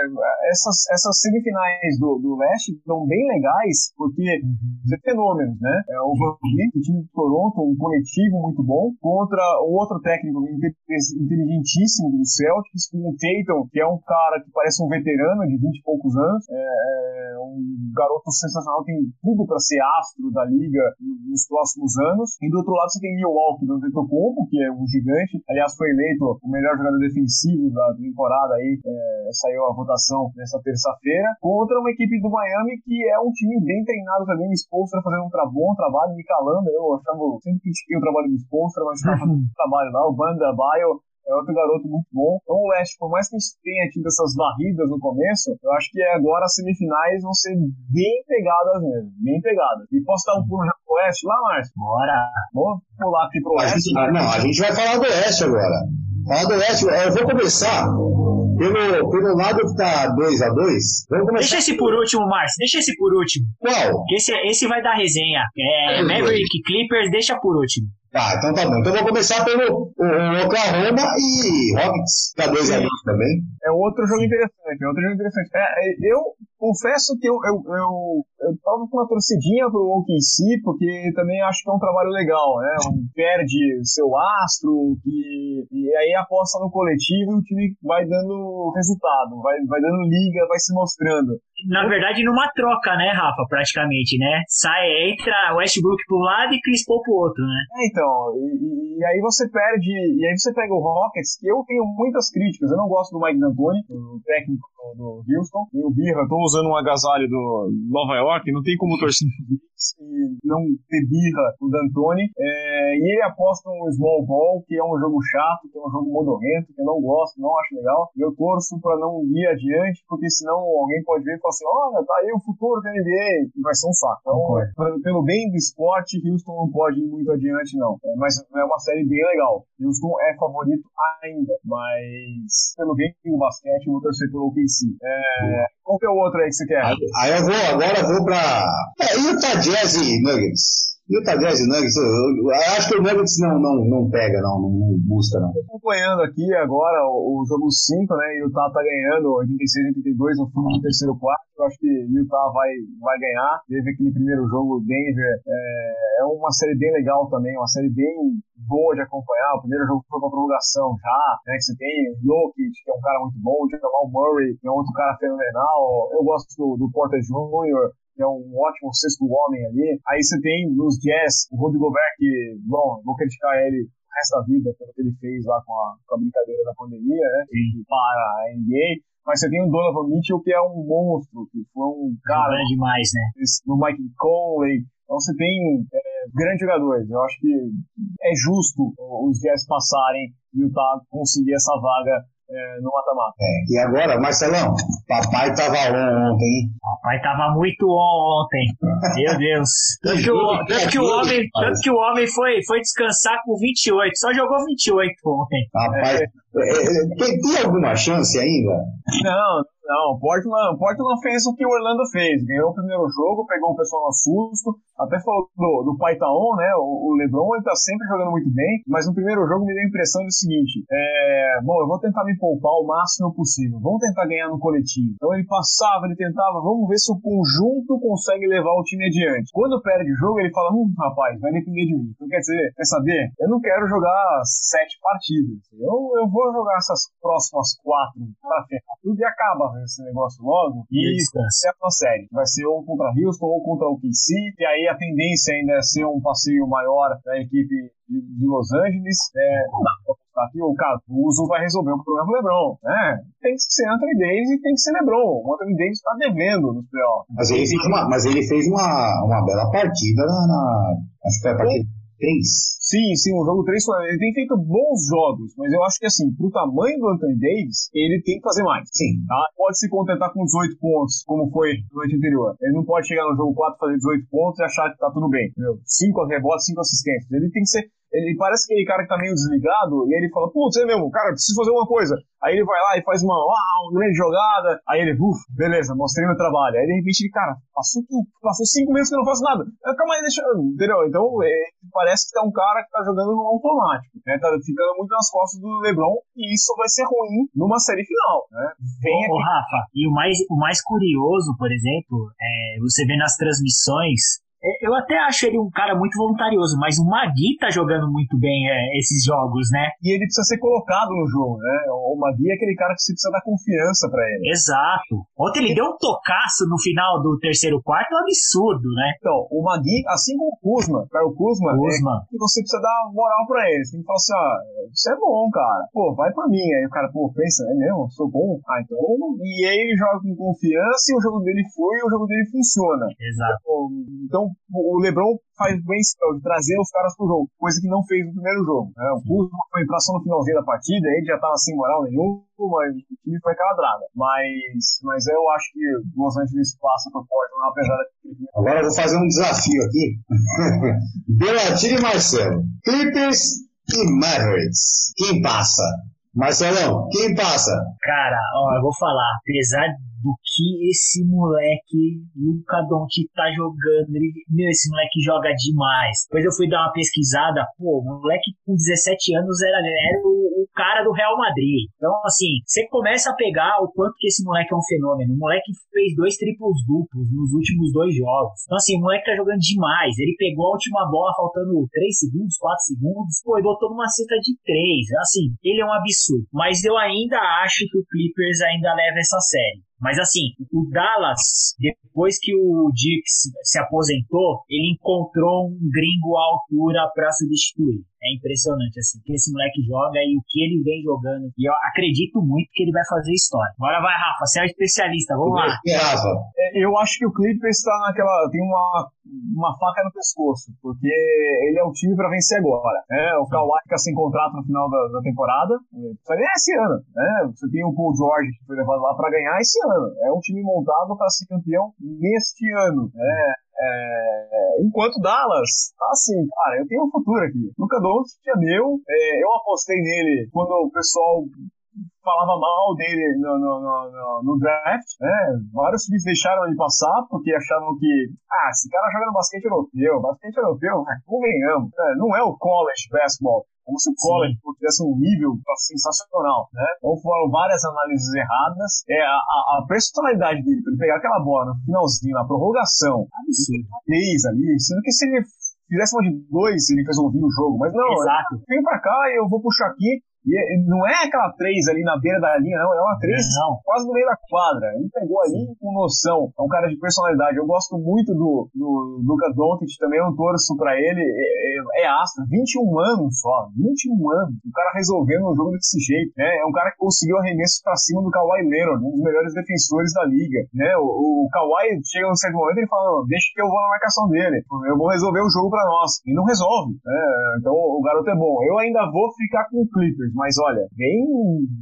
essas, essas semifinais do, do leste são bem legais, porque uhum. você tem fenômenos, né? É, o Van Vliet, o time do Toronto, um coletivo muito bom, contra o outro técnico inteligentíssimo do Celtics, com o Tatum, que é um cara que parece um veterano de 20 e poucos anos, é, é um garoto sensacional, tem tudo para ser astro da liga nos próximos próximos anos. E do outro lado você tem Milwaukee do Antetokounmpo, que é um gigante. Aliás, foi eleito o melhor jogador defensivo da temporada aí, é, saiu a votação nessa terça-feira, contra uma equipe do Miami que é um time bem treinado também, o Spolstra fazendo um tra bom trabalho, me calando, eu achava, sempre critiquei o trabalho do Spolstra, mas fazendo um <laughs> trabalho lá, o Banda Bio é outro garoto muito bom. Então o West, por mais que a gente tenha tido essas varridas no começo, eu acho que agora as semifinais vão ser bem pegadas mesmo, bem pegadas. E posso dar um pulo já pro Oeste lá, Márcio? Bora! Vamos pular aqui pro Oeste? não, a gente vai falar do Oeste agora. Falar do Oeste, eu vou começar pelo, pelo lado que tá 2x2. Deixa esse por último, Márcio. Deixa esse por último. Qual? Esse, esse vai dar resenha. É, Maverick Clippers, deixa por último. Tá, então tá bom. Então vou começar pelo o, o Oklahoma e Rockets. Tá 2x2 também. É outro jogo interessante, é outro jogo interessante. É, é eu confesso que eu, eu, eu, eu tava com uma torcidinha pro OKC, porque também acho que é um trabalho legal, né? Um perde seu astro, que, e aí aposta no coletivo e o time vai dando resultado, vai, vai dando liga, vai se mostrando. Na verdade, numa troca, né, Rafa, praticamente, né? Sai, entra Westbrook pro lado e Chris Paul pro outro, né? É, então, e, e, aí você perde, e aí você pega o Rockets, que eu tenho muitas críticas, eu não gosto do Mike D'Antoni, o técnico do Houston, e o Birra, tô usando um agasalho do Nova York, não tem como torcer e não ter birra o D'Antoni. É, e ele aposta um small ball, que é um jogo chato, que é um jogo modorrento, que eu não gosto, não acho legal. E eu torço para não ir adiante, porque senão alguém pode ver e falar assim: olha, tá aí o futuro da NBA, e vai ser um saco. Então, pelo bem do esporte, Houston não pode ir muito adiante, não. É, mas é uma série bem legal. Houston é favorito ainda, mas pelo bem do basquete, eu vou torcer pelo OKC. É, qual que é o outro aí que você quer? Aí eu vou, agora eu vou pra. É, Utah Jazz e Nuggets. Utah Jazz Nuggets, eu, acho que o Nuggets não, não, não pega, não, não, busca, não. Acompanhando aqui agora o, o jogo 5, né? Utah tá ganhando 86 82 no fim do terceiro quarto. Eu acho que Utah vai, vai ganhar. Teve aquele primeiro jogo, Denver. É, é uma série bem legal também, uma série bem boa de acompanhar. O primeiro jogo foi uma prorrogação já, né? Que você tem o Jokic, que é um cara muito bom, o Jamal Murray, que é outro cara fenomenal. Eu gosto do, do Porter Jr., que é um ótimo sexto homem ali. Aí você tem nos Jazz o Rudy Gobert, que, bom, vou criticar ele o resto da vida pelo que ele fez lá com a, com a brincadeira da pandemia, né? Que para a NBA. Mas você tem o Donovan Mitchell, que é um monstro, que foi um cara. É demais, né? No Mike Conley. Então você tem é, grandes jogadores. Eu acho que é justo os Jazz passarem e o Utah conseguir essa vaga é, no mata-mata. É, e agora, Marcelão, papai tava on ontem, hein? Papai tava muito on ontem. Meu Deus. Tanto que o, tanto que o homem, tanto que o homem foi, foi descansar com 28. Só jogou 28 ontem. Rapaz, é, é, tem, tem alguma chance ainda? Não, não, Portland, Portland fez o que o Orlando fez. Ganhou o primeiro jogo, pegou o pessoal no susto. Até falou do, do Paitaon, né? O, o LeBron ele tá sempre jogando muito bem, mas no primeiro jogo me deu a impressão do seguinte: é, bom, eu vou tentar me poupar o máximo possível. Vamos tentar ganhar no coletivo. Então ele passava, ele tentava, vamos ver se o conjunto consegue levar o time adiante. Quando perde o jogo, ele fala: hum, rapaz, vai depender de mim. Então quer dizer, quer saber? Eu não quero jogar sete partidas. Eu, eu vou jogar essas próximas quatro pra ferrar tudo e acaba esse negócio logo e é uma série. Vai ser ou contra Houston ou contra o KC, e aí a tendência ainda é ser um passeio maior da equipe de, de Los Angeles. É, não dá pra apostar que o Caruso vai resolver o problema do LeBron. né? tem que ser Anthony Davis e tem que ser LeBron. O Anthony Davis está devendo nos playoffs. Mas ele fez uma, mas ele fez uma, uma bela partida na, na acho que foi a partida 3. Sim, sim, o jogo 3 ele tem feito bons jogos, mas eu acho que assim, pro tamanho do Anthony Davis, ele tem que fazer mais. Sim. Tá? Pode se contentar com 18 pontos, como foi no noite anterior. Ele não pode chegar no jogo 4 fazer 18 pontos e achar que tá tudo bem. 5 rebotes, 5 assistências. Ele tem que ser ele parece aquele cara que tá meio desligado, e ele fala, putz, é mesmo, cara, preciso fazer uma coisa. Aí ele vai lá e faz uma, uma grande jogada, aí ele, uff, beleza, mostrei meu trabalho. Aí de repente ele, cara, passou, passou cinco meses que eu não faço nada. Calma aí, deixa, entendeu? Então, é, parece que tá um cara que tá jogando no automático, né? Tá ficando muito nas costas do LeBron, e isso vai ser ruim numa série final, né? Vem ô, ô, Rafa, e o mais, o mais curioso, por exemplo, é você vê nas transmissões eu até acho ele um cara muito voluntarioso, mas o Magui tá jogando muito bem é, esses jogos, né? E ele precisa ser colocado no jogo, né? O Magui é aquele cara que você precisa dar confiança para ele. Exato. Ontem ele deu um tocaço no final do terceiro quarto, um absurdo, né? Então, o Magui, assim como o Kuzma, cara, o Kuzma, Kuzma. É, você precisa dar moral para ele. Você tem que falar assim, ah, você é bom, cara. Pô, vai por mim. Aí o cara, pô, pensa, é mesmo? Sou bom? Ah, então... E aí ele joga com confiança e o jogo dele flui e o jogo dele funciona. Exato. Então, o LeBron faz bem de trazer os caras pro jogo, coisa que não fez no primeiro jogo. Né? O Kuzma foi entrar só no finalzinho da partida, ele já tava sem moral nenhum, mas o time foi caladrada. Mas, mas eu acho que Los Angeles passa pro Portland, apesar de... Agora eu vou fazer um desafio aqui. <laughs> Belatini e Marcelo. Clippers e Mavericks. Quem passa? Marcelão, quem passa? Cara, ó, eu vou falar, apesar do que esse moleque, Luca Doncic, tá jogando. Ele, meu, esse moleque joga demais. Depois eu fui dar uma pesquisada, pô, o moleque com 17 anos era, era o, o, cara do Real Madrid. Então, assim, você começa a pegar o quanto que esse moleque é um fenômeno. O moleque fez dois triplos duplos nos últimos dois jogos. Então, assim, o moleque tá jogando demais. Ele pegou a última bola faltando 3 segundos, 4 segundos, pô, e botou numa cesta de 3. Assim, ele é um absurdo. Mas eu ainda acho que o Clippers ainda leva essa série. Mas assim, o Dallas, depois que o Dix se aposentou, ele encontrou um gringo à altura para substituir. É impressionante, assim, que esse moleque joga e o que ele vem jogando. E eu acredito muito que ele vai fazer história. Agora vai, Rafa, você é o especialista, vamos lá. É, eu acho que o Clippers está naquela. tem uma, uma faca no pescoço, porque ele é o time para vencer agora. Né? O Kawhi fica sem contrato no final da, da temporada. Precisa ganhar esse ano. Né? Você tem o Paul George que foi levado lá para ganhar esse ano. É um time montado para ser campeão neste ano. Né? É, enquanto Dallas, tá assim, cara, eu tenho um futuro aqui. Luca Doncic é meu, é, eu apostei nele quando o pessoal falava mal dele no, no, no, no, draft, né? Vários times deixaram ele passar porque achavam que, ah, esse cara joga no basquete europeu, basquete europeu, convenhamos, né? não é o college basketball como se o college tivesse um nível sensacional, né? Ou foram várias análises erradas. É, a, a, personalidade dele, pra ele pegar aquela bola no finalzinho, na prorrogação, absurdo. Três ali, sendo que se ele fizesse uma de dois, ele resolvia o jogo. Mas não, Exato. vem pra cá e eu vou puxar aqui. E não é aquela 3 ali na beira da linha, não. É uma 3 quase no meio da quadra. Ele pegou ali com noção. É um cara de personalidade. Eu gosto muito do, do Luca Doncic também. Eu torço pra ele. É, é, é astro. 21 anos só. 21 anos. O cara resolvendo o jogo desse jeito. Né? É um cara que conseguiu arremessos pra cima do Kawhi Leonard, um dos melhores defensores da liga. Né? O, o Kawhi chega num certo momento e fala: Deixa que eu vou na marcação dele. Eu vou resolver o jogo pra nós. E não resolve. Né? Então o garoto é bom. Eu ainda vou ficar com o Clippers Lakers, mas olha, bem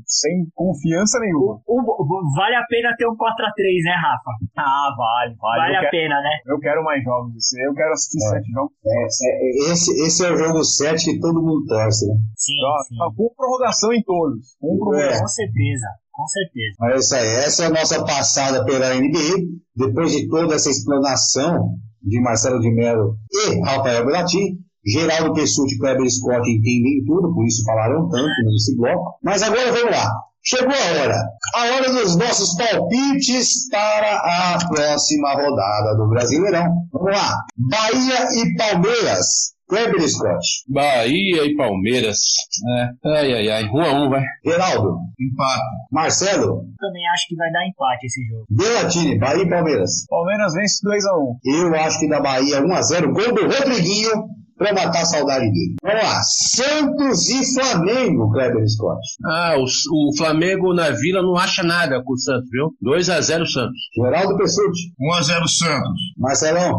sem confiança nenhuma. O- o- vale a pena ter um 4x3, né, Rafa? Ah, vale, vale. Vale eu, a quero, pena, né? eu quero mais jogos desse. Eu quero assistir É. sete jogos. É, é, esse, esse é o jogo 7 que todo mundo torce, né? Sim, sim. Com prorrogação em todos. Com prorrogação. Com certeza, com certeza. Mas é isso aí, essa é a nossa passada pela NBA. Depois de toda essa explanação de Marcelo de Mello e Rafael Belati, Geraldo Pessuti e Kleber Scott entendem tudo, por isso falaram tanto nesse bloco. Mas agora vamos lá. Chegou a hora. A hora dos nossos palpites para a próxima rodada do Brasileirão. Vamos lá. Bahia e Palmeiras. Kleber Scott. Bahia e Palmeiras. É. Ai, ai, ai. Um a um, vai. Geraldo. Empate. Marcelo. Também acho que vai dar empate esse jogo. Belatini. Bahia e Palmeiras. Palmeiras vence 2x1. Eu acho que da Bahia 1x0, gol do Rodriguinho pra matar a saudade dele. Vamos lá. Santos e Flamengo, Kleber Scott. Ah, o, o Flamengo na Vila não acha nada com o Santos, viu? 2 a 0 Santos. Geraldo Pessuti. 1x0 Santos. Marcelão.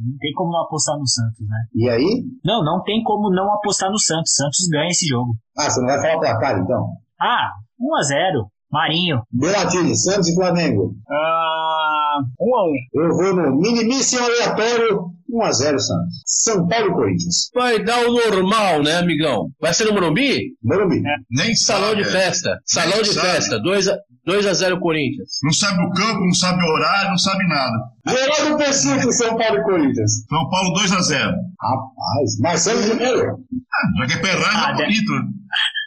Não tem como não apostar no Santos, né? E aí? Não, não tem como não apostar no Santos. Santos ganha esse jogo. Ah, você não vai falar placar então? Ah, 1x0. Marinho. Belatini, Santos e Flamengo. Ah, 1x1. Eu vou no minimíssimo aleatório 1x0 Santos. São Paulo e Corinthians. Vai dar o normal, né, amigão? Vai ser no Morumbi? Morumbi. Nem Salão sabe. de é. festa. Salão Nem de sabe. festa. 2 a, 2 a 0 Corinthians. Não sabe o campo, não sabe o horário, não sabe nada. Geraldo Pessuti, São Paulo e Corinthians. São Paulo 2x0. Rapaz, Marcelo Primeiro. Já que é Ferraz, Ah, é bonito.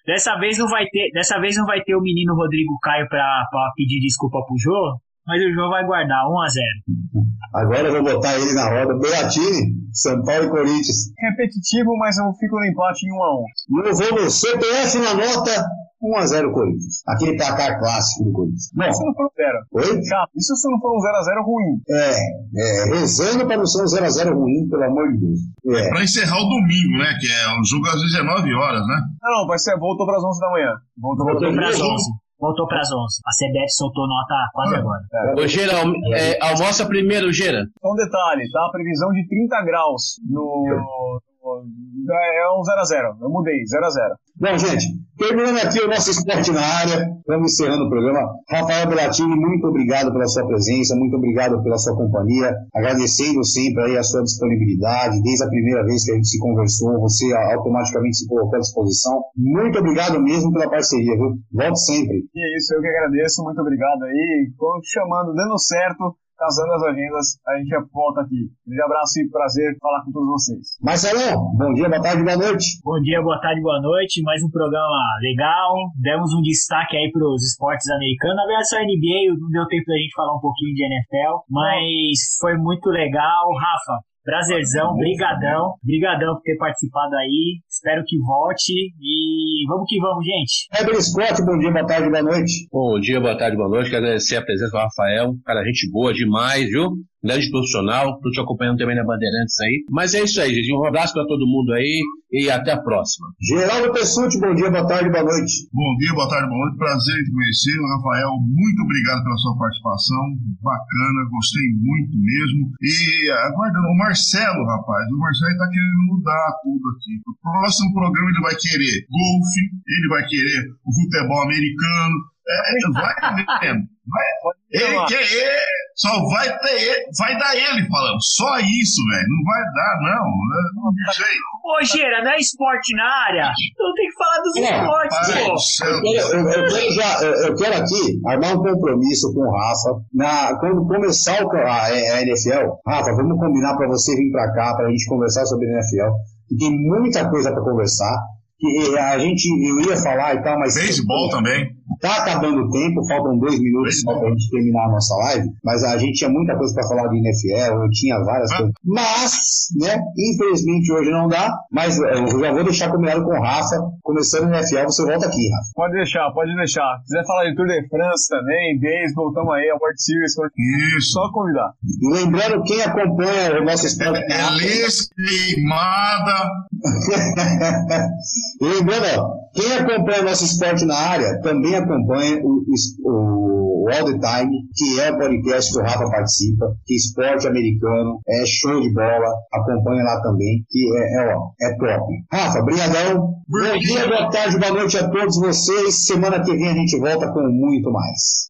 Dessa vez não vai ter, dessa vez não vai ter o menino Rodrigo Caio pra, pra pedir desculpa pro Jô, mas o Jô vai guardar 1x0. Agora eu vou botar ele na roda. Belatini, São Paulo e Corinthians. Repetitivo, mas eu fico no empate em 1x1. E eu vou no CPF na nota 1x0 Corinthians. Aquele placar clássico do Corinthians. Isso não for zero. oi? Chato. Isso se não for um 0x0 ruim. É, é, rezando para não ser um 0x0 ruim, pelo amor de Deus. É, Pra encerrar o domingo, né? Que é um jogo às 19 horas, né? Não, não, vai ser, voltou pras 11 da manhã. Voltou, Voltou pras mesmo? 11. Voltou pras 11. A CBF soltou nota quase Ah. agora. Ô, Gera, al- é, almoça primeiro, Gera. Só um detalhe, tá? A previsão de 30 graus no. No- é um 0x0. Eu mudei, 0x0. Bom, gente, terminando aqui o nosso esporte na área, vamos encerrando o programa. Rafael Belatini, muito obrigado pela sua presença, muito obrigado pela sua companhia, agradecendo sempre aí a sua disponibilidade, desde a primeira vez que a gente se conversou, você automaticamente se colocou à disposição. Muito obrigado mesmo pela parceria, viu? Volte sempre. E é isso, eu que agradeço. Muito obrigado aí. Tô te chamando, dando certo, casando as agendas. A gente volta aqui. Um abraço e prazer falar com todos vocês. Marcelão, bom dia, boa tarde, boa noite. Bom dia, boa tarde, boa noite. Mais um programa legal. Demos um destaque aí pros esportes americanos. Na verdade, só NBA, não deu tempo da gente falar um pouquinho de NFL, mas foi muito legal. Rafa, prazerzão, brigadão. Brigadão por ter participado aí. Espero que volte e vamos que vamos, gente. Heber Scott, bom dia, boa tarde, boa noite. Bom dia, boa tarde, boa noite. Quero agradecer a presença do Rafael. Cara, gente boa demais, viu? Grande profissional. Tô te acompanhando também na Bandeirantes aí. Mas é isso aí, gente. Um abraço pra todo mundo aí e até a próxima. Geraldo Pessuti, bom dia, boa tarde, boa noite. Bom dia, boa tarde, boa noite. Prazer em te conhecer. Rafael, muito obrigado pela sua participação. Bacana, gostei muito mesmo. E aguardando, o Marcelo, rapaz, o Marcelo está querendo mudar tudo aqui. No próximo programa ele vai querer golfe, ele vai querer o futebol americano. É, vai vendo. Vai, ele quer ele, só vai ter ele, vai dar ele falando. Só isso, velho. Não vai dar, não. Não sei. Ô, Gera, não é esporte na área? Então tem que falar dos É, esportes, pô. Eu, eu- eu quero já, eu, quero aqui armar um compromisso com o Rafa. Na, quando começar o a, a NFL, Rafa, vamos combinar para você vir para cá para a gente conversar sobre a NFL. Que tem muita coisa para conversar. Que a gente, eu ia falar e tal, mas Beisebol também. Tá acabando o tempo, faltam dois minutos só para a gente terminar a nossa live. Mas a gente tinha muita coisa para falar de NFL, eu tinha várias Ah. coisas. Mas, né, infelizmente hoje não dá. Mas eu já vou deixar combinado com o Rafa. Começando o NFL, você volta aqui, Rafa. Pode deixar, pode deixar. Se quiser falar de Tour de France também, beisebol, tamo aí, a World Series, Isso. só convidar. E lembrando, quem acompanha o nosso esporte. Elis queimada. e <laughs> lembrando, ó, quem acompanha o nosso esporte na área também acompanha acompanha o, o, o All the Time, que é o podcast que o Rafa participa, que é esporte americano, é show de bola, acompanha lá também, que é, é, ó, é top. Rafa, brigadão. Bom dia, boa tarde, boa noite a todos vocês. Semana que vem a gente volta com muito mais.